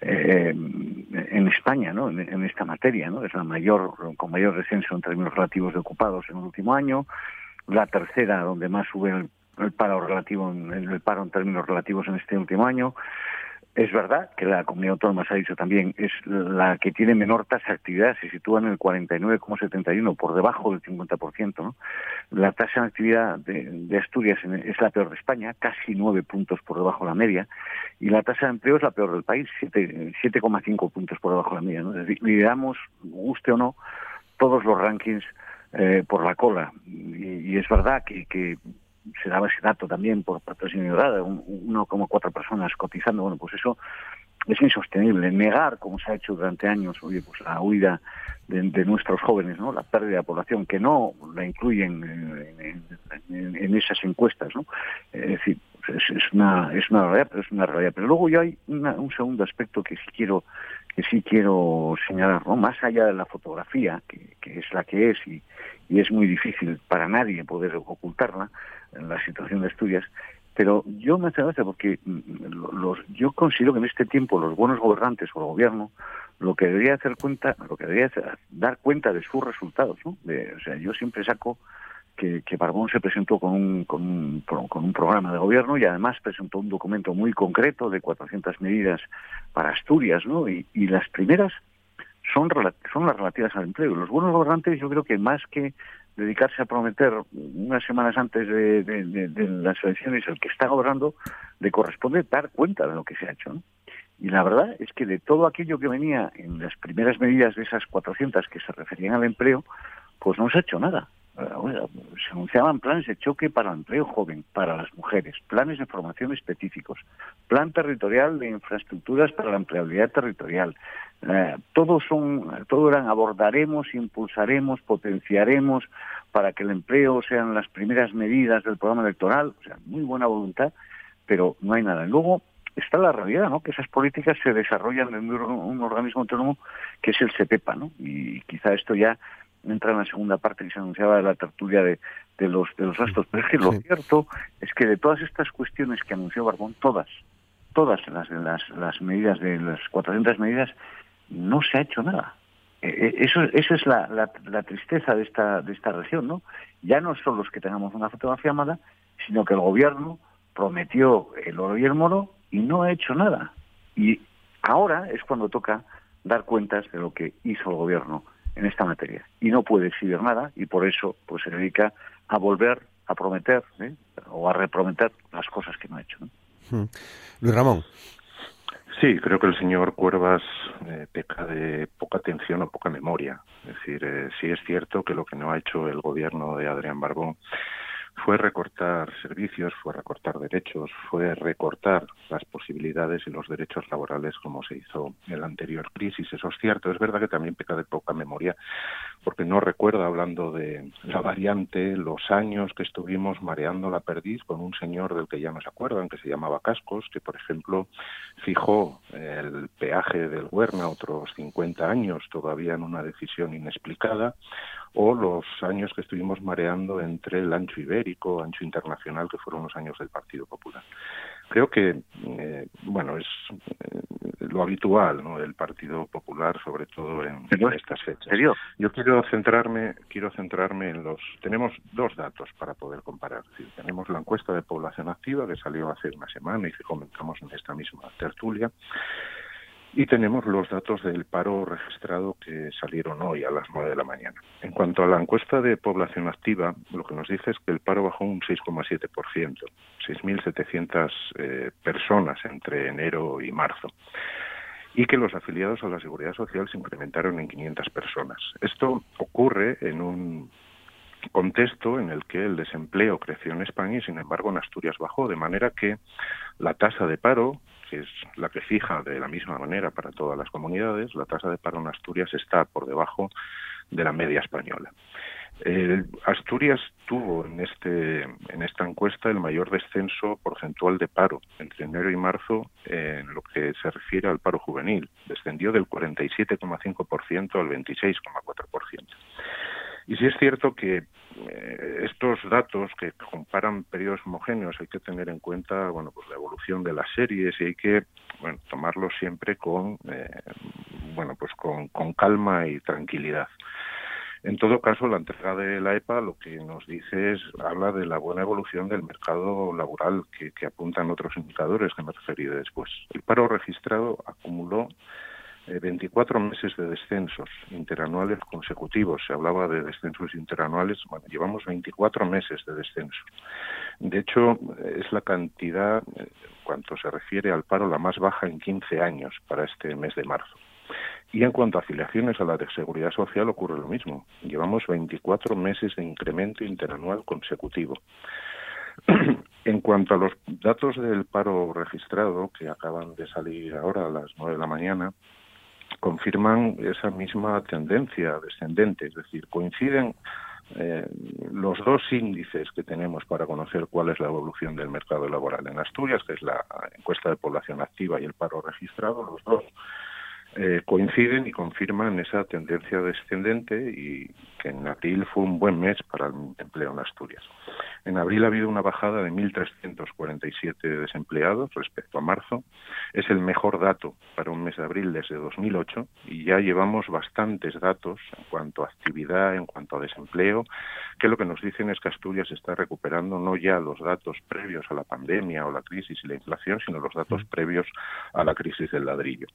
eh, en España ¿no? En, esta materia no es la mayor con mayor descenso en términos relativos de ocupados en el último año la tercera donde más sube el el paro relativo, el paro en términos relativos en este último año. Es verdad que la comunidad autónoma, se ha dicho también, es la que tiene menor tasa de actividad, se sitúa en el 49,71, por debajo del 50%. ¿no? La tasa de actividad de, Asturias es la peor de España, casi nueve puntos por debajo de la media, y la tasa de empleo es la peor del país, 7,5 puntos por debajo de la media. ¿no? Lideramos, guste o no, todos los rankings eh, por la cola. Y, es verdad que, que se daba ese dato también por de como cuatro personas cotizando, bueno, pues eso es insostenible. Negar, como se ha hecho durante años, oye, pues la huida de, nuestros jóvenes, ¿no? La pérdida de población, que no la incluyen en, esas encuestas, ¿no? Es decir, pues es, una, es una realidad, pero es una realidad. Pero luego ya hay un segundo aspecto que sí quiero que sí quiero señalar, ¿no? más allá de la fotografía, que, que es la que es y, y, es muy difícil para nadie poder ocultarla, en la situación de Asturias, pero yo me hace gracia porque mm, los, yo considero que en este tiempo los buenos gobernantes o el gobierno lo que debería hacer cuenta, lo que debería hacer, dar cuenta de sus resultados, ¿no? De, o sea, yo siempre saco que, Barbón se presentó con un, con, un, con un programa de gobierno y además presentó un documento muy concreto de 400 medidas para Asturias, ¿no? Y, las primeras son, son las relativas al empleo. Los buenos gobernantes yo creo que más que dedicarse a prometer unas semanas antes de, las elecciones el que está gobernando, le corresponde dar cuenta de lo que se ha hecho. Y la verdad es que de todo aquello que venía en las primeras medidas de esas 400 que se referían al empleo, pues no se ha hecho nada. Eh, se anunciaban planes de choque para el empleo joven, para las mujeres, planes de formación específicos, plan territorial de infraestructuras para la empleabilidad territorial, eh, todos son, todo eran abordaremos, impulsaremos, potenciaremos para que el empleo sean las primeras medidas del programa electoral, o sea, muy buena voluntad, pero no hay nada. Luego está la realidad, ¿no? Que esas políticas se desarrollan en un, organismo autónomo que es el SEPEPA, ¿no? Y quizá esto ya entra en la segunda parte que se anunciaba de la tertulia de, de los de los gastos. Pero es que lo cierto es que de todas estas cuestiones que anunció Barbón, todas, todas las, las, las medidas de las 400 medidas no se ha hecho nada. E, e, eso, eso es la, la, tristeza de esta, de esta región, ¿no? Ya no son los que tengamos una fotografía mala, sino que el gobierno prometió el oro y el moro y no ha hecho nada. Y ahora es cuando toca dar cuentas de lo que hizo el gobierno en esta materia. Y no puede exhibir nada y por eso pues se dedica a volver a prometer ¿eh? o a reprometer las cosas que no ha hecho. Hmm. Luis Ramón. Sí, creo que el señor Cuervas eh, peca de poca atención o poca memoria. Es decir, eh, sí es cierto que lo que no ha hecho el gobierno de Adrián Barbón fue recortar servicios, fue recortar derechos, fue recortar las posibilidades y los derechos laborales como se hizo en la anterior crisis. Eso es cierto. Es verdad que también peca de poca memoria porque no recuerda, hablando de la variante, los años que estuvimos mareando la perdiz con un señor del que ya no se acuerdan, que se llamaba Cascos, que por ejemplo fijó el peaje del Huerna otros 50 años todavía en una decisión inexplicada o los años que estuvimos mareando entre el ancho ibérico, ancho internacional, que fueron los años del Partido Popular. Creo que, eh, bueno, es eh, lo habitual, ¿no? El Partido Popular, sobre todo en, estas fechas. Yo quiero centrarme, quiero centrarme en los. Tenemos dos datos para poder comparar. tenemos la encuesta de población activa que salió hace una semana y que comentamos en esta misma tertulia. Y tenemos los datos del paro registrado que salieron hoy a las nueve de la mañana. En cuanto a la encuesta de población activa, lo que nos dice es que el paro bajó un 6,7%, 6.700 eh, personas entre enero y marzo y que los afiliados a la Seguridad Social se incrementaron en 500 personas. Esto ocurre en un contexto en el que el desempleo creció en España y, sin embargo, en Asturias bajó, de manera que la tasa de paro que es la que fija de la misma manera para todas las comunidades, la tasa de paro en Asturias está por debajo de la media española. Asturias tuvo en, este, en esta encuesta el mayor descenso porcentual de paro entre enero y marzo en lo que se refiere al paro juvenil. Descendió del 47,5% al 26,4%. Y sí es cierto que estos datos que comparan periodos homogéneos hay que tener en cuenta bueno pues la evolución de las series y hay que bueno tomarlos siempre con eh, bueno pues con, con calma y tranquilidad. En todo caso, la entrega de la EPA lo que nos dice es, habla de la buena evolución del mercado laboral que, que apuntan otros indicadores que me referiré después. El paro registrado acumuló 24 eh, meses de descensos interanuales consecutivos. Se hablaba de descensos interanuales. Bueno, llevamos 24 meses de descenso. De hecho, es la cantidad, en cuanto se refiere al paro, la más baja en 15 años para este mes de marzo. Y en cuanto a afiliaciones a la de seguridad social ocurre lo mismo. Llevamos 24 meses de incremento interanual consecutivo. en cuanto a los datos del paro registrado, que acaban de salir ahora a las 9 de la mañana, confirman esa misma tendencia descendente, es decir, coinciden eh, los dos índices que tenemos para conocer cuál es la evolución del mercado laboral en Asturias, que es la encuesta de población activa y el paro registrado, los dos eh, coinciden y confirman esa tendencia descendente y que en abril fue un buen mes para el empleo en Asturias. En abril ha habido una bajada de 1.347 desempleados respecto a marzo. Es el mejor dato para un mes de abril desde 2008 y ya llevamos bastantes datos en cuanto a actividad, en cuanto a desempleo, que lo que nos dicen es que Asturias está recuperando no ya los datos previos a la pandemia o la crisis y la inflación, sino los datos previos a la crisis del ladrillo.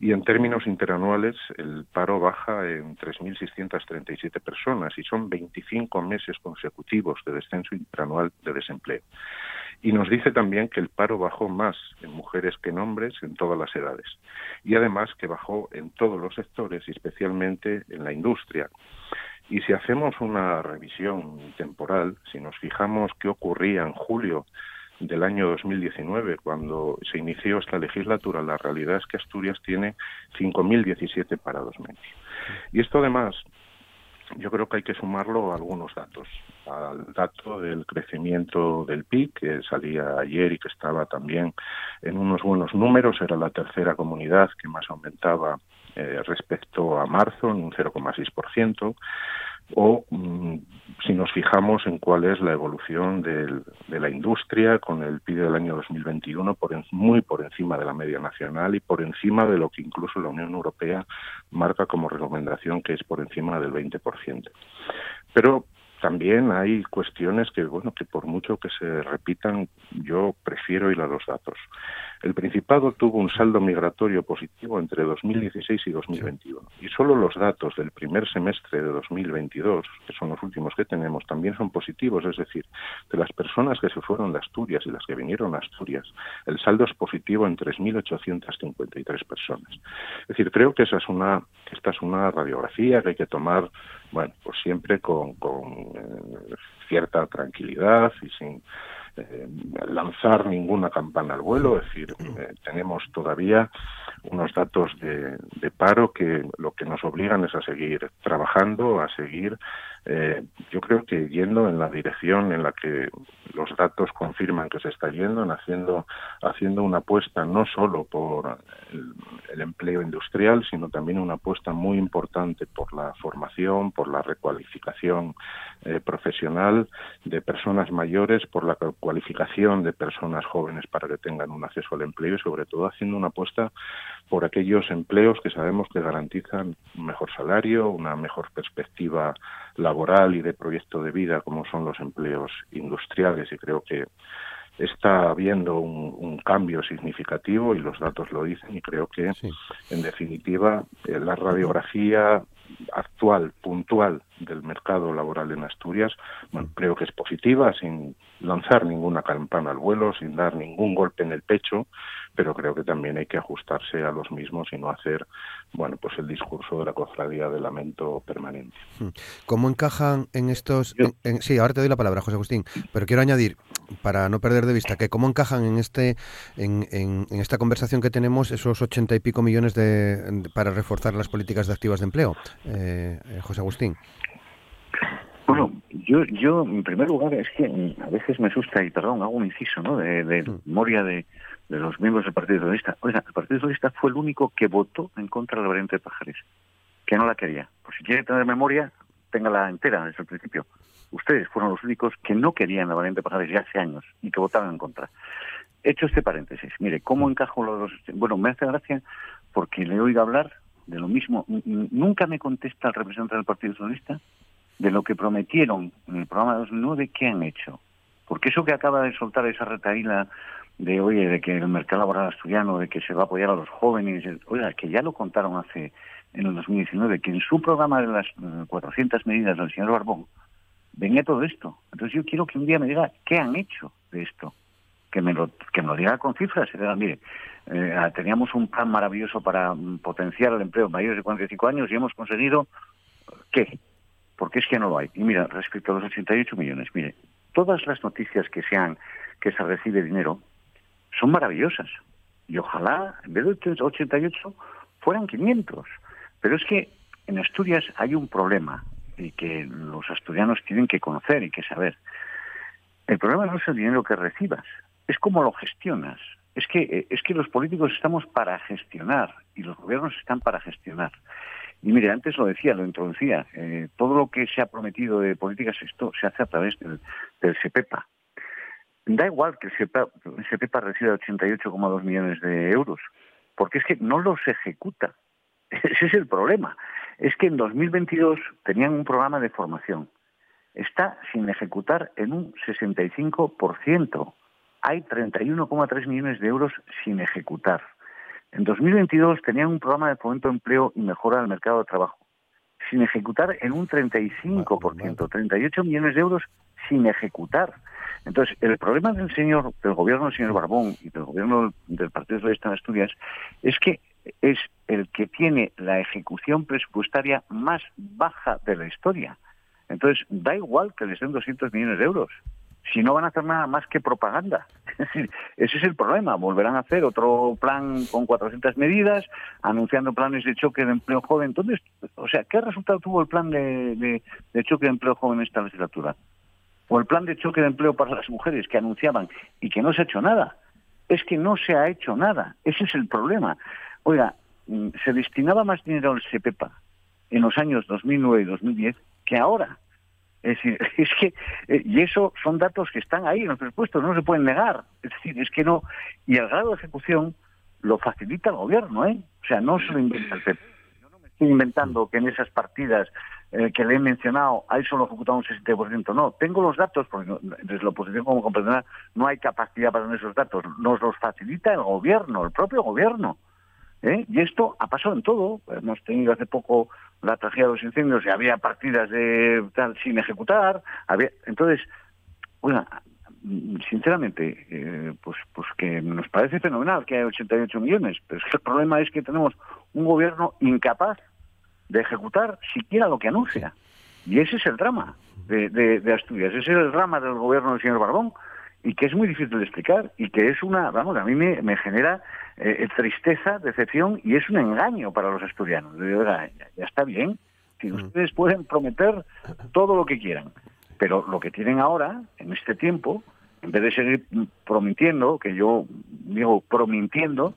Y en términos interanuales, el paro baja en 3.637 personas y son 25 meses consecutivos de descenso interanual de desempleo. Y nos dice también que el paro bajó más en mujeres que en hombres en todas las edades. Y además que bajó en todos los sectores especialmente en la industria. Y si hacemos una revisión temporal, si nos fijamos qué ocurría en julio del año 2019, cuando se inició esta legislatura, la realidad es que Asturias tiene 5.017 parados menos. Y esto además, yo creo que hay que sumarlo a algunos datos. Al dato del crecimiento del PIB, que salía ayer y que estaba también en unos buenos números, era la tercera comunidad que más aumentaba eh, respecto a marzo, en un 0,6% o mm, si nos fijamos en cuál es la evolución de la industria con el PIB del año 2021 por muy por encima de la media nacional y por encima de lo que incluso la Unión Europea marca como recomendación que es por encima del 20%. Pero también hay cuestiones que, bueno, que por mucho que se repitan, yo prefiero ir a los datos. El Principado tuvo un saldo migratorio positivo entre 2016 y 2021. Y solo los datos del primer semestre de 2022, que son los últimos que tenemos, también son positivos. Es decir, de las personas que se fueron de Asturias y las que vinieron a Asturias, el saldo es positivo en 3.853 personas. Es decir, creo que esa es una, esta es una radiografía que hay que tomar, bueno, pues siempre con, con eh, cierta tranquilidad y sin eh, lanzar ninguna campana al vuelo, es decir, eh, tenemos todavía unos datos de, paro que lo que nos obligan es a seguir trabajando, a seguir eh, yo creo que yendo en la dirección en la que los datos confirman que se está yendo, en haciendo, haciendo una apuesta no solo por el, empleo industrial, sino también una apuesta muy importante por la formación, por la recualificación eh, profesional de personas mayores, por la cualificación de personas jóvenes para que tengan un acceso al empleo y sobre todo haciendo una apuesta por aquellos empleos que sabemos que garantizan un mejor salario, una mejor perspectiva laboral y de proyecto de vida como son los empleos industriales. Y creo que está habiendo un, cambio significativo y los datos lo dicen y creo que en definitiva eh, la radiografía actual, puntual del mercado laboral en Asturias, bueno, creo que es positiva, sin lanzar ninguna campana al vuelo, sin dar ningún golpe en el pecho, pero creo que también hay que ajustarse a los mismos y no hacer, bueno, pues el discurso de la cofradía de lamento permanente. Hmm. ¿Cómo encajan en estos? sí, ahora te doy la palabra, José Agustín, pero quiero añadir, para no perder de vista, que cómo encajan en este, en, en, esta conversación que tenemos esos ochenta y pico millones de, para reforzar las políticas de activas de empleo, eh, eh, José Agustín. Bueno, yo, yo en primer lugar es que a veces me asusta, y perdón, hago un inciso, ¿no? De, de hmm. memoria de, de los miembros del Partido Socialista. Oiga, el Partido Socialista fue el único que votó en contra de la variante de Pajares, que no la quería. Por si quiere tener memoria, téngala entera desde el principio. Ustedes fueron los únicos que no querían la variante de Pajares ya hace años y que votaron en contra. Hecho este paréntesis, mire, ¿cómo encajo los Bueno, me hace gracia porque le oigo hablar de lo mismo. Nunca me contesta el representante del Partido Socialista de lo que prometieron en el programa de 2009, ¿qué han hecho? Porque eso que acaba de soltar esa retaíla de, oye, de que el mercado laboral asturiano, de que se va a apoyar a los jóvenes, oiga, que ya lo contaron hace, en el 2019, que en su programa de las 400 eh, medidas del señor Barbón, venía todo esto. Entonces yo quiero que un día me diga qué han hecho de esto. Que me lo, que me lo diga con cifras. mire, eh, ah, teníamos un plan maravilloso para mm, potenciar el empleo mayores de 45 años y hemos conseguido, ¿qué? Porque es que no lo hay. Y mira, respecto a los 88 millones, mire, todas las noticias que sean que se recibe dinero, son maravillosas. Y ojalá, en vez de 88, fueran 500. Pero es que en Asturias hay un problema y que los asturianos tienen que conocer y que saber. El problema no es el dinero que recibas, es cómo lo gestionas. Es que, eh, es que los políticos estamos para gestionar y los gobiernos están para gestionar. Y mire, antes lo decía, lo introducía, eh, todo lo que se ha prometido de políticas esto se hace a través del, del SEPEPA, Da igual que el SEPEPA reciba 88,2 millones de euros, porque es que no los ejecuta. Ese es el problema. Es que en 2022 tenían un programa de formación. Está sin ejecutar en un 65%. Hay 31,3 millones de euros sin ejecutar. En 2022 tenían un programa de fomento de empleo y mejora del mercado de trabajo. Sin ejecutar en un 35%. 38 millones de euros sin ejecutar. Entonces, el problema del señor, del gobierno del señor Barbón y del gobierno del Partido Socialista de Asturias es que es el que tiene la ejecución presupuestaria más baja de la historia. Entonces, da igual que les den 200 millones de euros, si no van a hacer nada más que propaganda. ese es el problema. Volverán a hacer otro plan con 400 medidas, anunciando planes de choque de empleo joven. Entonces, o sea, ¿qué resultado tuvo el plan de, choque de empleo joven en esta legislatura? o el plan de choque de empleo para las mujeres que anunciaban y que no se ha hecho nada. Es que no se ha hecho nada. Ese es el problema. Oiga, mm, se destinaba más dinero al SEPEPA en los años 2009 y 2010 que ahora. Es decir, es que, eh, y eso son datos que están ahí en los presupuestos, no se pueden negar. Es decir, es que no. Y el grado de ejecución lo facilita el gobierno, ¿eh? O sea, no se lo inventa el PP. Yo no me estoy inventando que en esas partidas eh, que le he mencionado, hay solo ejecutado un 60%. No, tengo los datos, porque desde la oposición, como comprenderá, no hay capacidad para esos datos. Nos los facilita el gobierno, el propio gobierno. ¿Eh? Y esto ha pasado en todo. Hemos tenido hace poco la tragedia de los incendios y había partidas de tal sin ejecutar. Había... Entonces, bueno, sinceramente, eh, pues, pues que nos parece fenomenal que haya 88 millones, pero es que el problema es que tenemos un gobierno incapaz de ejecutar siquiera lo que anuncia. Y ese es el drama de, de, Asturias, ese es el drama del gobierno del señor Barbón y que es muy difícil de explicar y que es una, vamos, a mí me, me genera eh, tristeza, decepción y es un engaño para los asturianos. ya, está bien, Si ustedes pueden prometer todo lo que quieran, pero lo que tienen ahora, en este tiempo, en vez de seguir prometiendo, que yo digo promintiendo,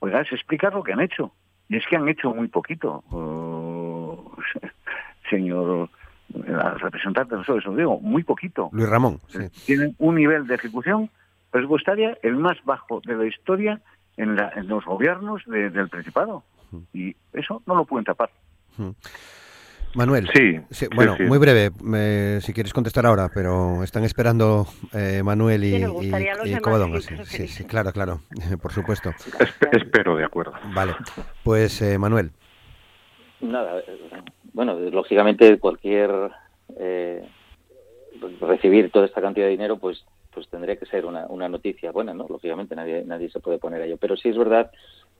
oiga, es explicar lo que han hecho. Y es que han hecho muy poquito, oh, señor representante de nosotros, digo, muy poquito. Luis Ramón. Tienen un nivel de ejecución presupuestaria el más bajo de la historia en, los gobiernos del Principado. Y eso no lo pueden tapar. Manuel. Sí. bueno, muy breve, si quieres contestar ahora, pero están esperando eh, Manuel y, Covadonga. Sí, sí, claro, claro, por supuesto. espero, de acuerdo. Vale, pues eh, Manuel. Nada, bueno, lógicamente cualquier eh, recibir toda esta cantidad de dinero, pues pues tendría que ser una, una noticia buena, ¿no? Lógicamente nadie nadie se puede poner a ello, pero sí es verdad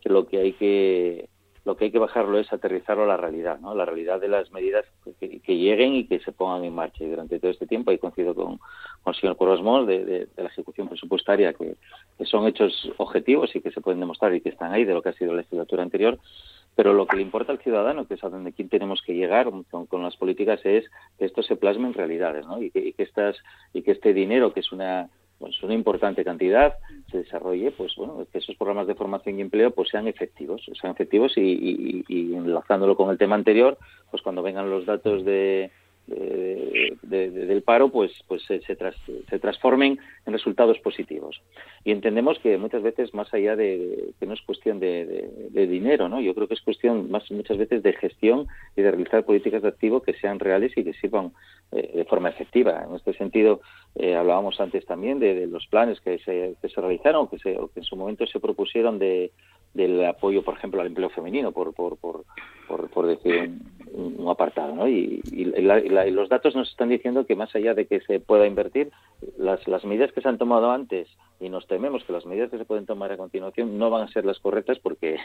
que lo que hay que lo que hay que bajarlo es aterrizarlo a la realidad, ¿no? La realidad de las medidas que, lleguen y que se pongan en marcha. Y durante todo este tiempo, ahí coincido con, con el señor Corosmos de, de, la ejecución presupuestaria, que, son hechos objetivos y que se pueden demostrar y que están ahí de lo que ha sido la legislatura anterior. Pero lo que le importa al ciudadano, que es a donde quién tenemos que llegar con, las políticas, es que esto se plasme en realidades, ¿no? Y que, y que, estas, y que este dinero, que es una pues una importante cantidad se desarrolle, pues bueno, que esos programas de formación y empleo pues sean efectivos, sean efectivos y, y enlazándolo con el tema anterior, pues cuando vengan los datos de, del paro pues pues se, se, transformen en resultados positivos. Y entendemos que muchas veces más allá de que no es cuestión de, dinero no yo creo que es cuestión más muchas veces de gestión y de realizar políticas de activo que sean reales y que sirvan eh, de forma efectiva. En este sentido eh, hablábamos antes también de, los planes que se, que se realizaron que, se, que en su momento se propusieron de del apoyo, por ejemplo, al empleo femenino, por, por, por, por, decir un, apartado. ¿no? Y, los datos nos están diciendo que más allá de que se pueda invertir, las, las medidas que se han tomado antes, y nos tememos que las medidas que se pueden tomar a continuación no van a ser las correctas porque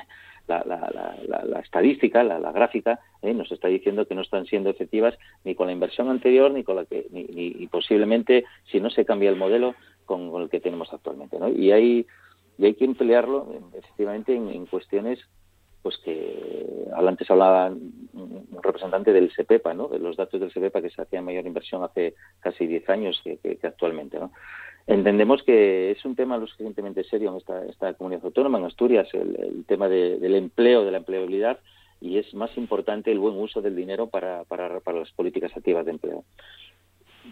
la, la, estadística, la, gráfica, ¿eh? nos está diciendo que no están siendo efectivas ni con la inversión anterior ni con la que ni, ni, posiblemente si no se cambia el modelo con, con el que tenemos actualmente. ¿no? Y hay y hay que emplearlo efectivamente en, cuestiones pues que antes hablaba un representante del SEPEPA, ¿no? de los datos del SEPEPA que se hacía mayor inversión hace casi 10 años que, actualmente. ¿no? Entendemos que es un tema lo suficientemente serio en esta, esta comunidad autónoma, en Asturias, el, tema del empleo, de la empleabilidad, y es más importante el buen uso del dinero para, para, para las políticas activas de empleo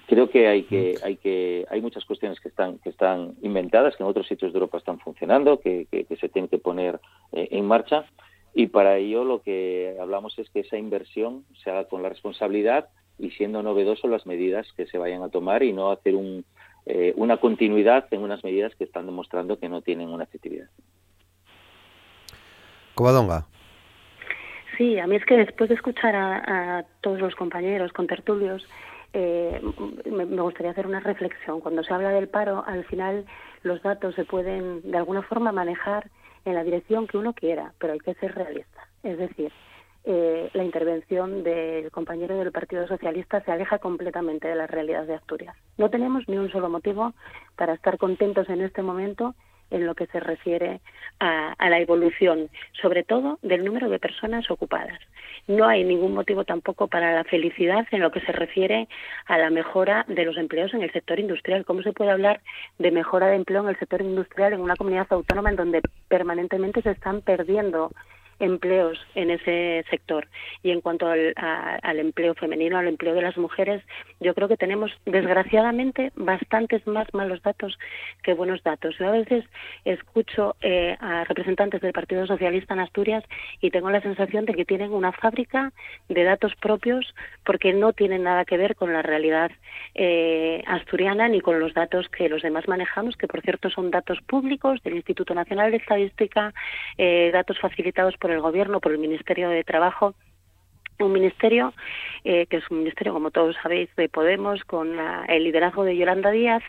creo que hay que hay que hay muchas cuestiones que están que están inventadas que en otros sitios de Europa están funcionando que, que, se tienen que poner eh, en marcha y para ello lo que hablamos es que esa inversión se haga con la responsabilidad y siendo novedoso las medidas que se vayan a tomar y no hacer un, eh, una continuidad en unas medidas que están demostrando que no tienen una efectividad. Covadonga. Sí, a mí es que después de escuchar a, a todos los compañeros con tertulios, eh, me, gustaría hacer una reflexión. Cuando se habla del paro, al final los datos se pueden de alguna forma manejar en la dirección que uno quiera, pero hay que ser realista. Es decir, eh, la intervención del compañero del Partido Socialista se aleja completamente de la realidad de Asturias. No tenemos ni un solo motivo para estar contentos en este momento en lo que se refiere a, la evolución, sobre todo del número de personas ocupadas. No hay ningún motivo tampoco para la felicidad en lo que se refiere a la mejora de los empleos en el sector industrial. ¿Cómo se puede hablar de mejora de empleo en el sector industrial en una comunidad autónoma en donde permanentemente se están perdiendo empleos en ese sector. Y en cuanto al, al, empleo femenino, al empleo de las mujeres, yo creo que tenemos desgraciadamente bastantes más malos datos que buenos datos. Yo a veces escucho eh, a representantes del Partido Socialista en Asturias y tengo la sensación de que tienen una fábrica de datos propios porque no tienen nada que ver con la realidad eh, asturiana ni con los datos que los demás manejamos, que por cierto son datos públicos del Instituto Nacional de Estadística, eh, datos facilitados por el Gobierno, por el Ministerio de Trabajo, un ministerio eh, que es un ministerio, como todos sabéis, de Podemos, con el liderazgo de Yolanda Díaz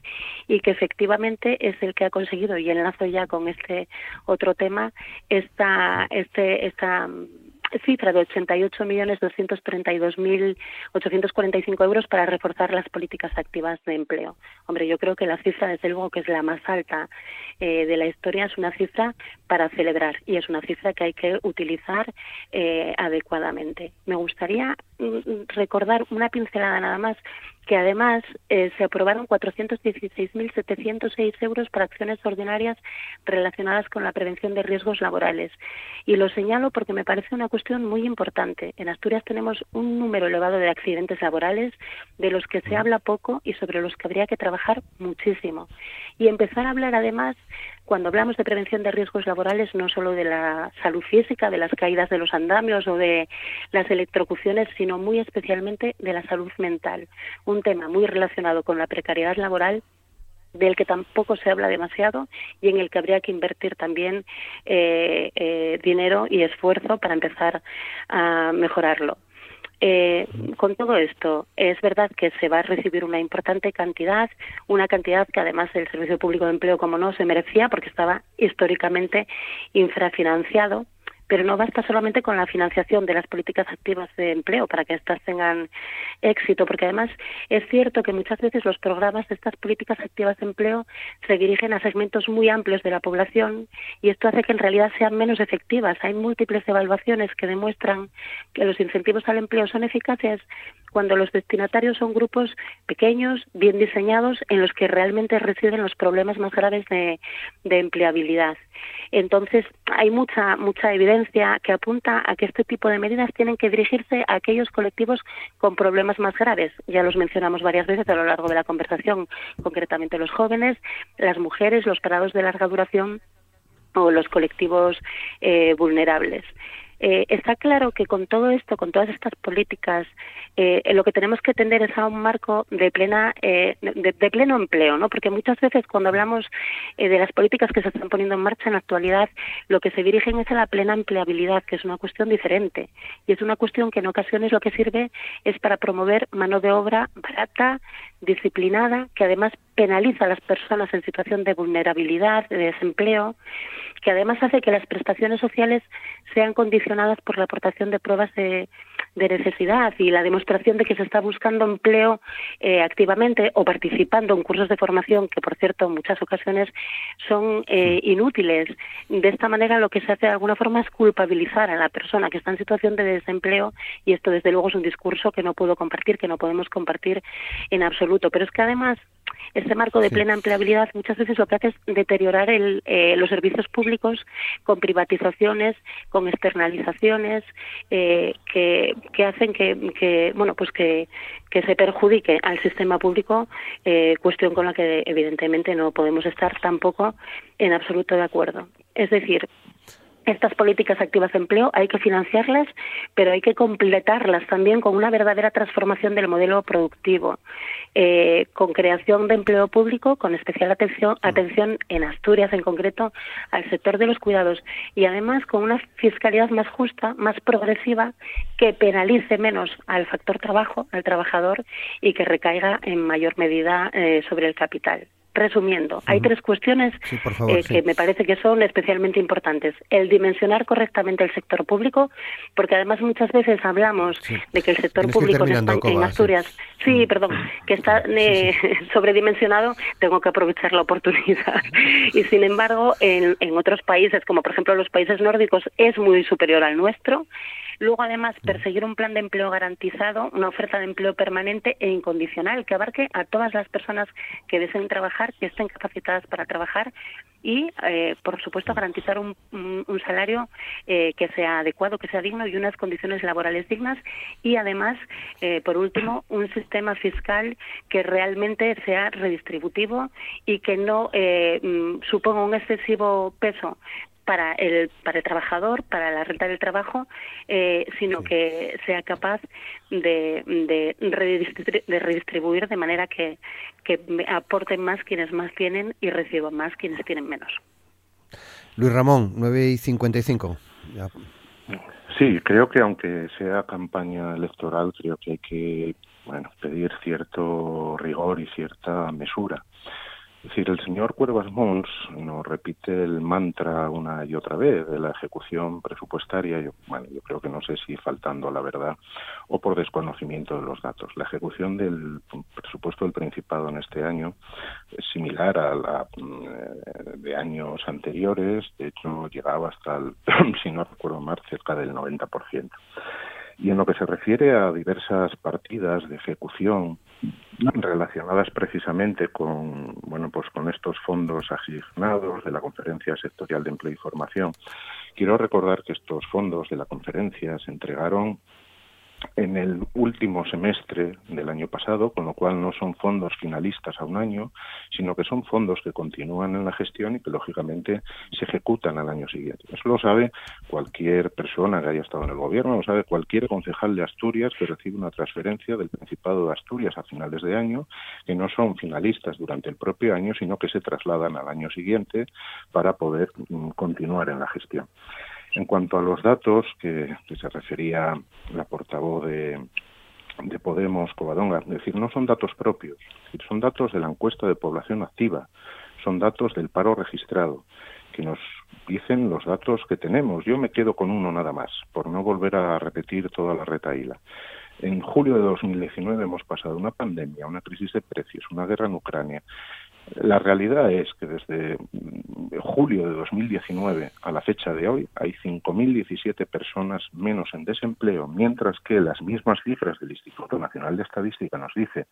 y que efectivamente es el que ha conseguido, y enlazo ya con este otro tema, esta, este, esta cifra de 88.232.845 euros para reforzar las políticas activas de empleo. Hombre, yo creo que la cifra, desde luego, que es la más alta eh, de la historia es una cifra para celebrar y es una cifra que hay que utilizar eh, adecuadamente. Me gustaría mm, mm, recordar una pincelada nada más que además eh, se aprobaron 416.706 euros para acciones ordinarias relacionadas con la prevención de riesgos laborales. Y lo señalo porque me parece una cuestión muy importante. En Asturias tenemos un número elevado de accidentes laborales de los que se habla poco y sobre los que habría que trabajar muchísimo. Y empezar a hablar además cuando hablamos de prevención de riesgos laborales, no solo de la salud física, de las caídas de los andamios o de las electrocuciones, sino muy especialmente de la salud mental. Un tema muy relacionado con la precariedad laboral del que tampoco se habla demasiado y en el que habría que invertir también eh, eh, dinero y esfuerzo para empezar a mejorarlo. Eh, con todo esto, es verdad que se va a recibir una importante cantidad, una cantidad que además el Servicio Público de Empleo, como no, se merecía porque estaba históricamente infrafinanciado pero no basta solamente con la financiación de las políticas activas de empleo para que éstas tengan éxito, porque además es cierto que muchas veces los programas de estas políticas activas de empleo se dirigen a segmentos muy amplios de la población y esto hace que en realidad sean menos efectivas. Hay múltiples evaluaciones que demuestran que los incentivos al empleo son eficaces cuando los destinatarios son grupos pequeños, bien diseñados, en los que realmente residen los problemas más graves de, de empleabilidad. Entonces, hay mucha, mucha evidencia que apunta a que este tipo de medidas tienen que dirigirse a aquellos colectivos con problemas más graves. Ya los mencionamos varias veces a lo largo de la conversación, concretamente los jóvenes, las mujeres, los parados de larga duración o los colectivos eh, vulnerables. Eh, está claro que con todo esto, con todas estas políticas, eh, lo que tenemos que tender es a un marco de plena eh, de, pleno empleo, ¿no? Porque muchas veces cuando hablamos de las políticas que se están poniendo en marcha en la actualidad, lo que se dirigen es a la plena empleabilidad, que es una cuestión diferente y es una cuestión que en ocasiones lo que sirve es para promover mano de obra barata, disciplinada, que además penaliza a las personas en situación de vulnerabilidad, de desempleo, que además hace que las prestaciones sociales sean condicionadas por la aportación de pruebas de, de necesidad y la demostración de que se está buscando empleo eh, activamente o participando en cursos de formación que, por cierto, en muchas ocasiones son eh, inútiles. De esta manera, lo que se hace de alguna forma es culpabilizar a la persona que está en situación de desempleo y esto, desde luego, es un discurso que no puedo compartir, que no podemos compartir en absoluto. Pero es que además este marco de plena empleabilidad muchas veces lo que hace es deteriorar el, eh, los servicios públicos con privatizaciones, con externalizaciones eh, que, que, hacen que, que, bueno pues que, que se perjudique al sistema público, eh, cuestión con la que evidentemente no podemos estar tampoco en absoluto de acuerdo. Es decir, estas políticas activas de empleo hay que financiarlas, pero hay que completarlas también con una verdadera transformación del modelo productivo, eh, con creación de empleo público, con especial atención, atención en Asturias en concreto al sector de los cuidados y además con una fiscalidad más justa, más progresiva, que penalice menos al factor trabajo, al trabajador y que recaiga en mayor medida eh, sobre el capital. Resumiendo, hay tres cuestiones eh, que me parece que son especialmente importantes. El dimensionar correctamente el sector público, porque además muchas veces hablamos de que el sector público en, Asturias, sí. perdón, que está eh, sobredimensionado, tengo que aprovechar la oportunidad. y sin embargo, en, en otros países, como por ejemplo los países nórdicos, es muy superior al nuestro. Luego, además, perseguir un plan de empleo garantizado, una oferta de empleo permanente e incondicional que abarque a todas las personas que deseen trabajar, que estén capacitadas para trabajar y, eh, por supuesto, garantizar un, salario eh, que sea adecuado, que sea digno y unas condiciones laborales dignas. Y, además, eh, por último, un sistema fiscal que realmente sea redistributivo y que no mm, suponga un excesivo peso para el, para el trabajador, para la renta del trabajo, eh, sino que sea capaz de, de, redistribuir, de manera que, que aporten más quienes más tienen y reciban más quienes tienen menos. Luis Ramón, 9 y 55. Sí, creo que aunque sea campaña electoral, creo que hay que bueno, pedir cierto rigor y cierta mesura Decir, el señor Cuervas Mons nos repite el mantra una y otra vez de la ejecución presupuestaria. Yo, bueno, yo creo que no sé si faltando a la verdad o por desconocimiento de los datos. La ejecución del presupuesto del Principado en este año es similar a la mm, de años anteriores. De hecho, llegaba hasta el, si no recuerdo mal, cerca del 90%. Y en lo que se refiere a diversas partidas de ejecución relacionadas precisamente con bueno pues con estos fondos asignados de la Conferencia Sectorial de Empleo y Formación. Quiero recordar que estos fondos de la conferencia se entregaron en el último semestre del año pasado, con lo cual no son fondos finalistas a un año, sino que son fondos que continúan en la gestión y que lógicamente se ejecutan al año siguiente. Eso lo sabe cualquier persona que haya estado en el gobierno, lo sabe cualquier concejal de Asturias que recibe una transferencia del Principado de Asturias a finales de año, que no son finalistas durante el propio año, sino que se trasladan al año siguiente para poder mm, continuar en la gestión. En cuanto a los datos que, se refería la portavoz de, de Podemos, Covadonga, es decir, no son datos propios, son datos de la encuesta de población activa, son datos del paro registrado, que nos dicen los datos que tenemos. Yo me quedo con uno nada más, por no volver a repetir toda la retaíla. En julio de 2019 hemos pasado una pandemia, una crisis de precios, una guerra en Ucrania, la realidad es que desde mm, julio de 2019 a la fecha de hoy hay 5.017 personas menos en desempleo, mientras que las mismas cifras del Instituto Nacional de Estadística nos dice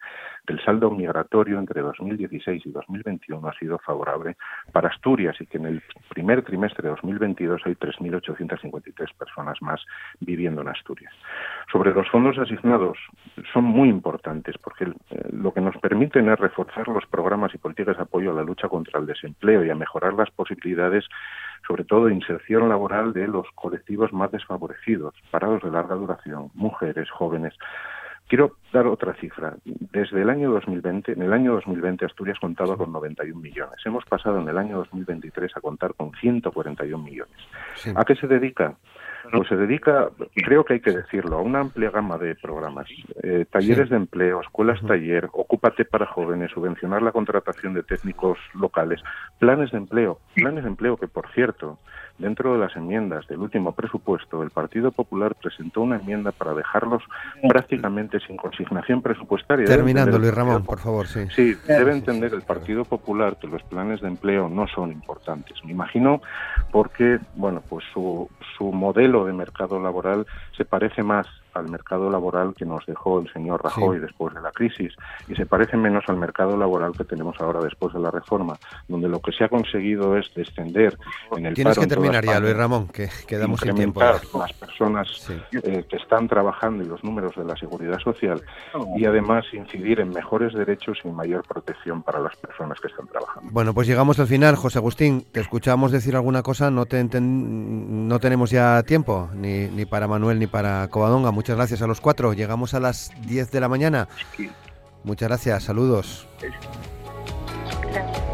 que el saldo migratorio entre 2016 y 2021 ha sido favorable para Asturias y que en el primer trimestre de 2022 hay 3.853 personas más viviendo en Asturias. Sobre los fondos asignados, son muy importantes porque eh, lo que nos permiten es reforzar los programas y políticas es apoyo a la lucha contra el desempleo y a mejorar las posibilidades, sobre todo de inserción laboral de los colectivos más desfavorecidos, parados de larga duración, mujeres, jóvenes. Quiero dar otra cifra. Desde el año 2020, en el año 2020 Asturias contaba con 91 millones. Hemos pasado en el año 2023 a contar con 141 millones. ¿A qué se dedica? Pues se dedica, creo que hay que decirlo, a una amplia gama de programas. Eh, talleres de empleo, escuelas taller, ocúpate para jóvenes, subvencionar la contratación de técnicos locales, planes de empleo, planes de empleo que, por cierto, dentro de las enmiendas del último presupuesto, el Partido Popular presentó una enmienda para dejarlos prácticamente sin consignación presupuestaria. Terminando, Luis Ramón, por favor, sí. Sí, debe entender el Partido Popular que los planes de empleo no son importantes. Me imagino porque, bueno, pues su, su modelo de mercado laboral se parece más al mercado laboral que nos dejó el señor Rajoy después de la crisis y se parece menos al mercado laboral que tenemos ahora después de la reforma, donde lo que se ha conseguido es descender en el Tienes que terminar ya, Luis Ramón, que quedamos sin tiempo. las personas eh, que están trabajando y los números de la seguridad social y además incidir en mejores derechos y mayor protección para las personas que están trabajando. Bueno, pues llegamos al final. José Agustín, te escuchamos decir alguna cosa, no, te no tenemos ya tiempo, ni, ni para Manuel ni para Covadonga. Muchas gracias a los cuatro. Llegamos a las 10 de la mañana. Muchas gracias. Saludos. Gracias.